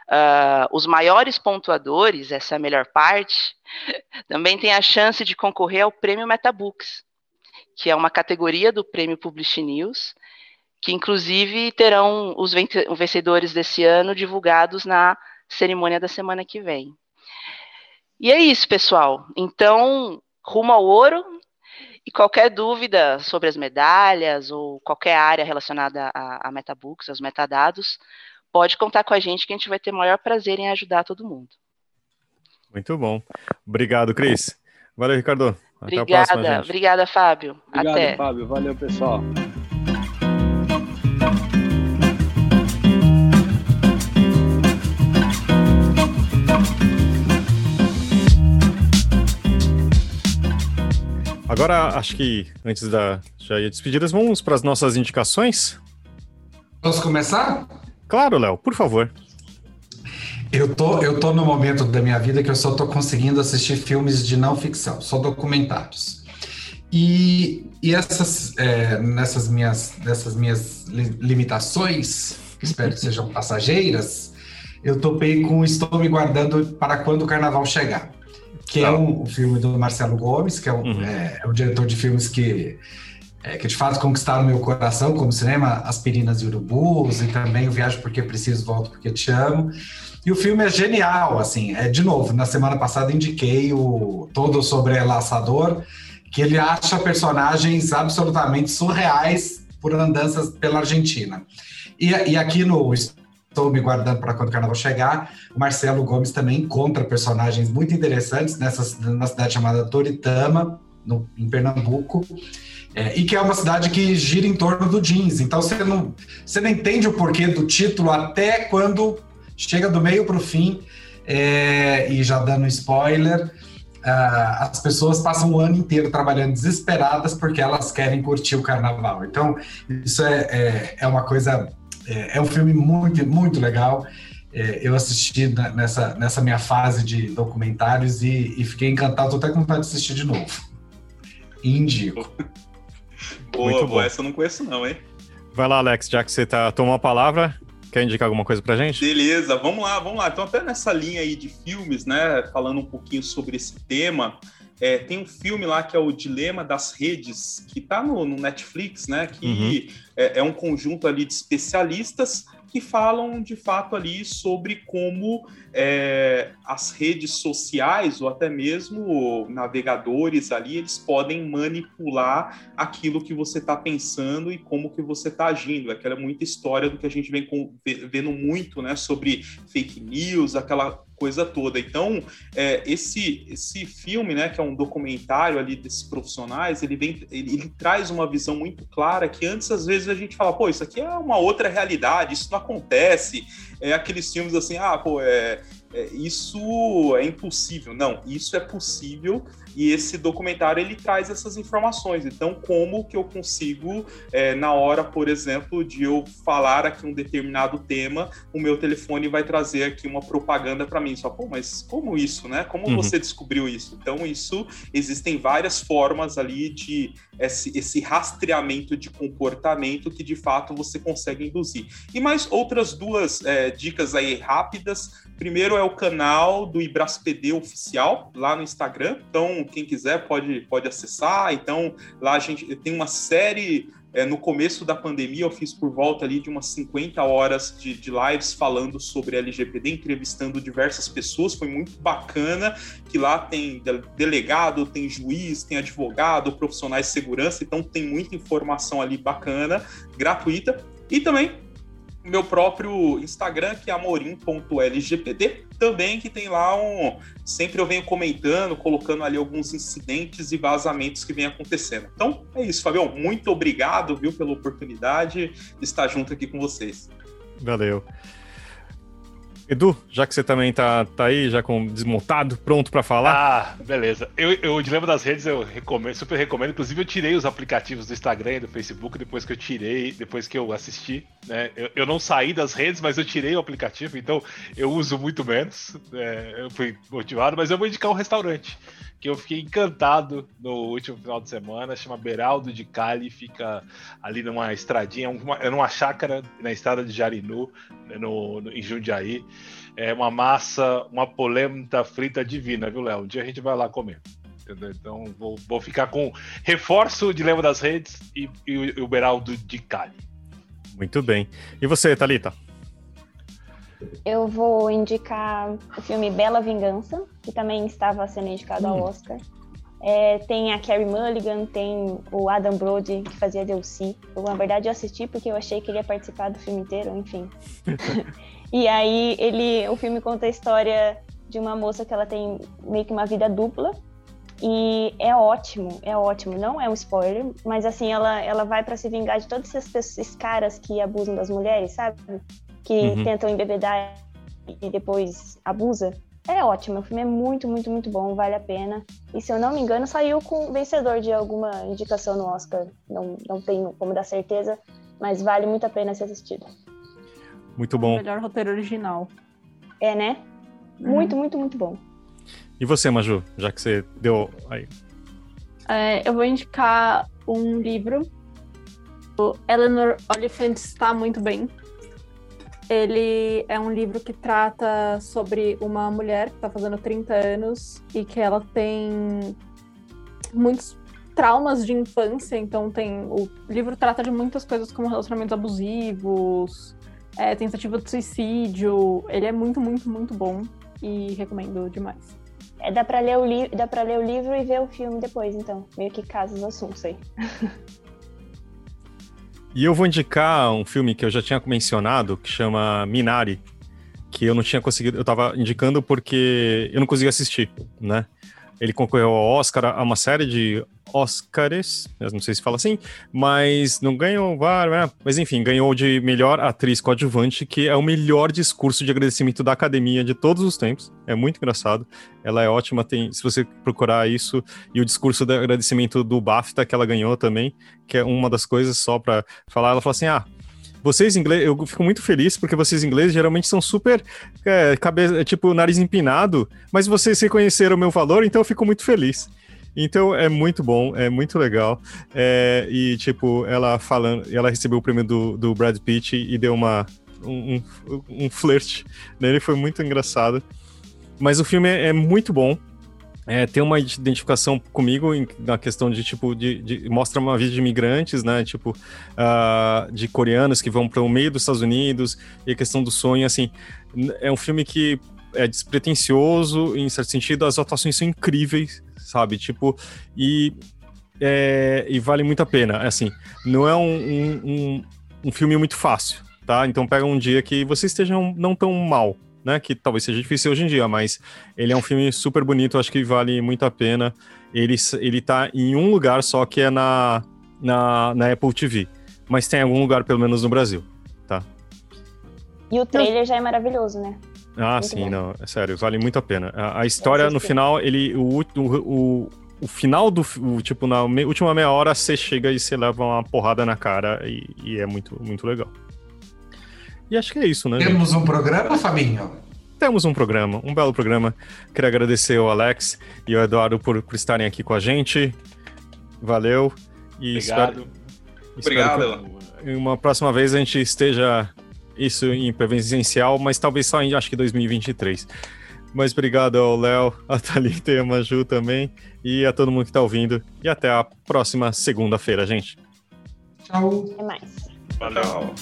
uh, os maiores pontuadores, essa é a melhor parte, também têm a chance de concorrer ao Prêmio Metabooks, que é uma categoria do Prêmio Publish News, que inclusive terão os vencedores desse ano divulgados na cerimônia da semana que vem. E é isso, pessoal. Então, rumo ao ouro. E qualquer dúvida sobre as medalhas ou qualquer área relacionada a, a metabooks, aos metadados, pode contar com a gente que a gente vai ter o maior prazer em ajudar todo mundo. Muito bom. Obrigado, Cris. Valeu, Ricardo. Até obrigada, próxima, obrigada, Fábio. Obrigado, Até. Fábio. Valeu, pessoal. Agora, acho que antes da já ia despedidas, vamos para as nossas indicações. Posso começar? Claro, Léo, por favor. Eu tô, eu tô no momento da minha vida que eu só tô conseguindo assistir filmes de não ficção, só documentários. E, e essas, é, nessas minhas, dessas minhas limitações, que espero que sejam passageiras, eu topei com Estou Me Guardando para Quando o Carnaval Chegar que é um, um, filme do Marcelo Gomes, que é, um, uhum. é, é diretor de filmes que, é, que de fato conquistaram meu coração, como cinema Aspirinas e Urubus, e também o Viagem Porque Preciso, Volto Porque Te Amo. E o filme é genial, assim, é, de novo, na semana passada indiquei o Todo Sobre Laçador, que ele acha personagens absolutamente surreais por andanças pela Argentina. E, e aqui no estou me guardando para quando o carnaval chegar. O Marcelo Gomes também encontra personagens muito interessantes nessa numa cidade chamada Toritama, no, em Pernambuco. É, e que é uma cidade que gira em torno do jeans. Então você não, você não entende o porquê do título até quando chega do meio para o fim. É, e já dando spoiler, uh, as pessoas passam o ano inteiro trabalhando desesperadas porque elas querem curtir o carnaval. Então, isso é, é, é uma coisa é, é um filme muito, muito legal. É, eu assisti nessa, nessa minha fase de documentários e, e fiquei encantado. Estou até com vontade de assistir de novo. Indico. Boa, muito boa. Essa eu não conheço, não, hein? Vai lá, Alex, já que você tá, tomou a palavra, quer indicar alguma coisa pra gente? Beleza, vamos lá, vamos lá. Então, até nessa linha aí de filmes, né? Falando um pouquinho sobre esse tema. É, tem um filme lá que é o Dilema das Redes, que está no, no, Netflix, né? Que uhum. é, é, um conjunto ali de especialistas que falam de fato ali sobre como é, as redes sociais ou até mesmo navegadores ali eles podem manipular aquilo que você está pensando e como que você está agindo. Aquela muita história do que a gente vem com, vendo muito, né? Sobre fake news, aquela coisa toda. Então, é, esse esse filme, né, que é um documentário ali desses profissionais, ele vem, ele, ele, traz uma visão muito clara que antes às vezes a gente fala, pô, isso aqui é uma outra realidade, isso não acontece. É aqueles filmes assim, ah, pô, é, é isso é impossível. Não, isso é possível e esse documentário ele traz essas informações. Então, como que eu consigo, é, na hora, por exemplo, de eu falar aqui um determinado tema, o meu telefone vai trazer aqui uma propaganda para mim. Só, pô, mas como isso, né? Como uhum. você descobriu isso? Então, isso existem várias formas ali de esse, esse rastreamento de comportamento que de fato você consegue induzir. E mais outras duas é, dicas aí rápidas. Primeiro é o canal do Ibraspd oficial lá no Instagram. Então, quem quiser pode, pode acessar. Então, lá a gente tem uma série. É, no começo da pandemia, eu fiz por volta ali de umas 50 horas de, de lives falando sobre LGPD, entrevistando diversas pessoas. Foi muito bacana que lá tem delegado, tem juiz, tem advogado, profissionais de segurança. Então, tem muita informação ali bacana, gratuita. E também meu próprio Instagram, que é amorim.lgpd, também que tem lá um. Sempre eu venho comentando, colocando ali alguns incidentes e vazamentos que vem acontecendo. Então é isso, Fabião. Muito obrigado, viu, pela oportunidade de estar junto aqui com vocês. Valeu. Edu, já que você também tá, tá aí, já com desmontado, pronto para falar. Ah, beleza. Eu, eu, o Dilema das Redes eu recomendo, super recomendo. Inclusive, eu tirei os aplicativos do Instagram e do Facebook depois que eu tirei, depois que eu assisti. Né? Eu, eu não saí das redes, mas eu tirei o aplicativo, então eu uso muito menos. É, eu fui motivado, mas eu vou indicar um restaurante que eu fiquei encantado no último final de semana, chama Beraldo de Cali, fica ali numa estradinha, uma, é numa chácara na estrada de Jarinu, né, no, no, em Jundiaí. É uma massa, uma polenta frita divina, viu, Léo? Um dia a gente vai lá comer. Entendeu? Então vou, vou ficar com reforço de Lema das Redes e, e, e o Beraldo de Cali. Muito bem. E você, Thalita? Eu vou indicar o filme Bela Vingança, que também estava sendo indicado ao Oscar. É, tem a Carrie Mulligan, tem o Adam Brody, que fazia Delcy. Eu, na verdade, eu assisti porque eu achei que ele ia participar do filme inteiro, enfim. e aí, ele, o filme conta a história de uma moça que ela tem meio que uma vida dupla. E é ótimo, é ótimo. Não é um spoiler, mas assim, ela, ela vai para se vingar de todos esses, esses, caras que abusam das mulheres, sabe? Que uhum. tentam embebedar e depois abusa. É ótimo, o filme é muito, muito, muito bom, vale a pena. E se eu não me engano, saiu com vencedor de alguma indicação no Oscar. Não, não tenho como dar certeza, mas vale muito a pena ser assistido. Muito bom. O melhor roteiro original. É, né? Uhum. Muito, muito, muito bom. E você, Maju, já que você deu aí? É, eu vou indicar um livro. O Eleanor Oliphant está muito bem. Ele é um livro que trata sobre uma mulher que está fazendo 30 anos e que ela tem muitos traumas de infância, então tem o livro trata de muitas coisas como relacionamentos abusivos, é, tentativa de suicídio. Ele é muito, muito, muito bom e recomendo demais. É, dá para ler o livro, dá para ler o livro e ver o filme depois, então, meio que casos assuntos aí. E eu vou indicar um filme que eu já tinha mencionado, que chama Minari, que eu não tinha conseguido, eu tava indicando porque eu não consegui assistir, né? Ele concorreu ao Oscar, a uma série de Oscars, não sei se fala assim, mas não ganhou mas enfim, ganhou de melhor atriz coadjuvante, que é o melhor discurso de agradecimento da academia de todos os tempos. É muito engraçado. Ela é ótima, tem, se você procurar isso, e o discurso de agradecimento do BAFTA que ela ganhou também, que é uma das coisas só para falar, ela fala assim: "Ah, vocês ingleses, eu fico muito feliz porque vocês ingleses geralmente são super é, cabeça, tipo nariz empinado, mas vocês reconheceram o meu valor, então eu fico muito feliz. Então é muito bom, é muito legal. É, e, tipo, ela falando, ela recebeu o prêmio do, do Brad Pitt e deu uma, um, um, um flirt nele, foi muito engraçado. Mas o filme é, é muito bom. É, tem uma identificação comigo em, na questão de, tipo, de, de, mostra uma vida de imigrantes, né, tipo, uh, de coreanos que vão para o meio dos Estados Unidos, e a questão do sonho, assim, é um filme que é despretensioso, em certo sentido, as atuações são incríveis, sabe? Tipo, e, é, e vale muito a pena. Assim, não é um, um, um, filme muito fácil, tá? Então pega um dia que você esteja não tão mal, né? Que talvez seja difícil hoje em dia, mas ele é um filme super bonito, acho que vale muito a pena. Ele, ele tá em um lugar só que é na, na, na Apple TV, mas tem algum lugar pelo menos no Brasil, tá? E o trailer já é maravilhoso, né? Ah, muito sim, bom. não, é sério, vale muito a pena. A, a história, no final, ele. O, o, o, o final do. O, tipo, na me, última meia hora, você chega e você leva uma porrada na cara e, e, é muito, muito legal. E acho que é isso, né? Temos gente? um programa, Fabinho? Temos um programa, um belo programa. Queria agradecer ao Alex e ao Eduardo por, por estarem aqui com a gente. Valeu. E Obrigado. Espero, Obrigado. Que uma próxima vez a gente esteja isso em presencial, mas talvez só em acho que 2023. Mas obrigado ao Léo, a Thalita e a Maju também, e a todo mundo que está ouvindo. E até a próxima segunda-feira, gente. Tchau. Até mais. Valeu.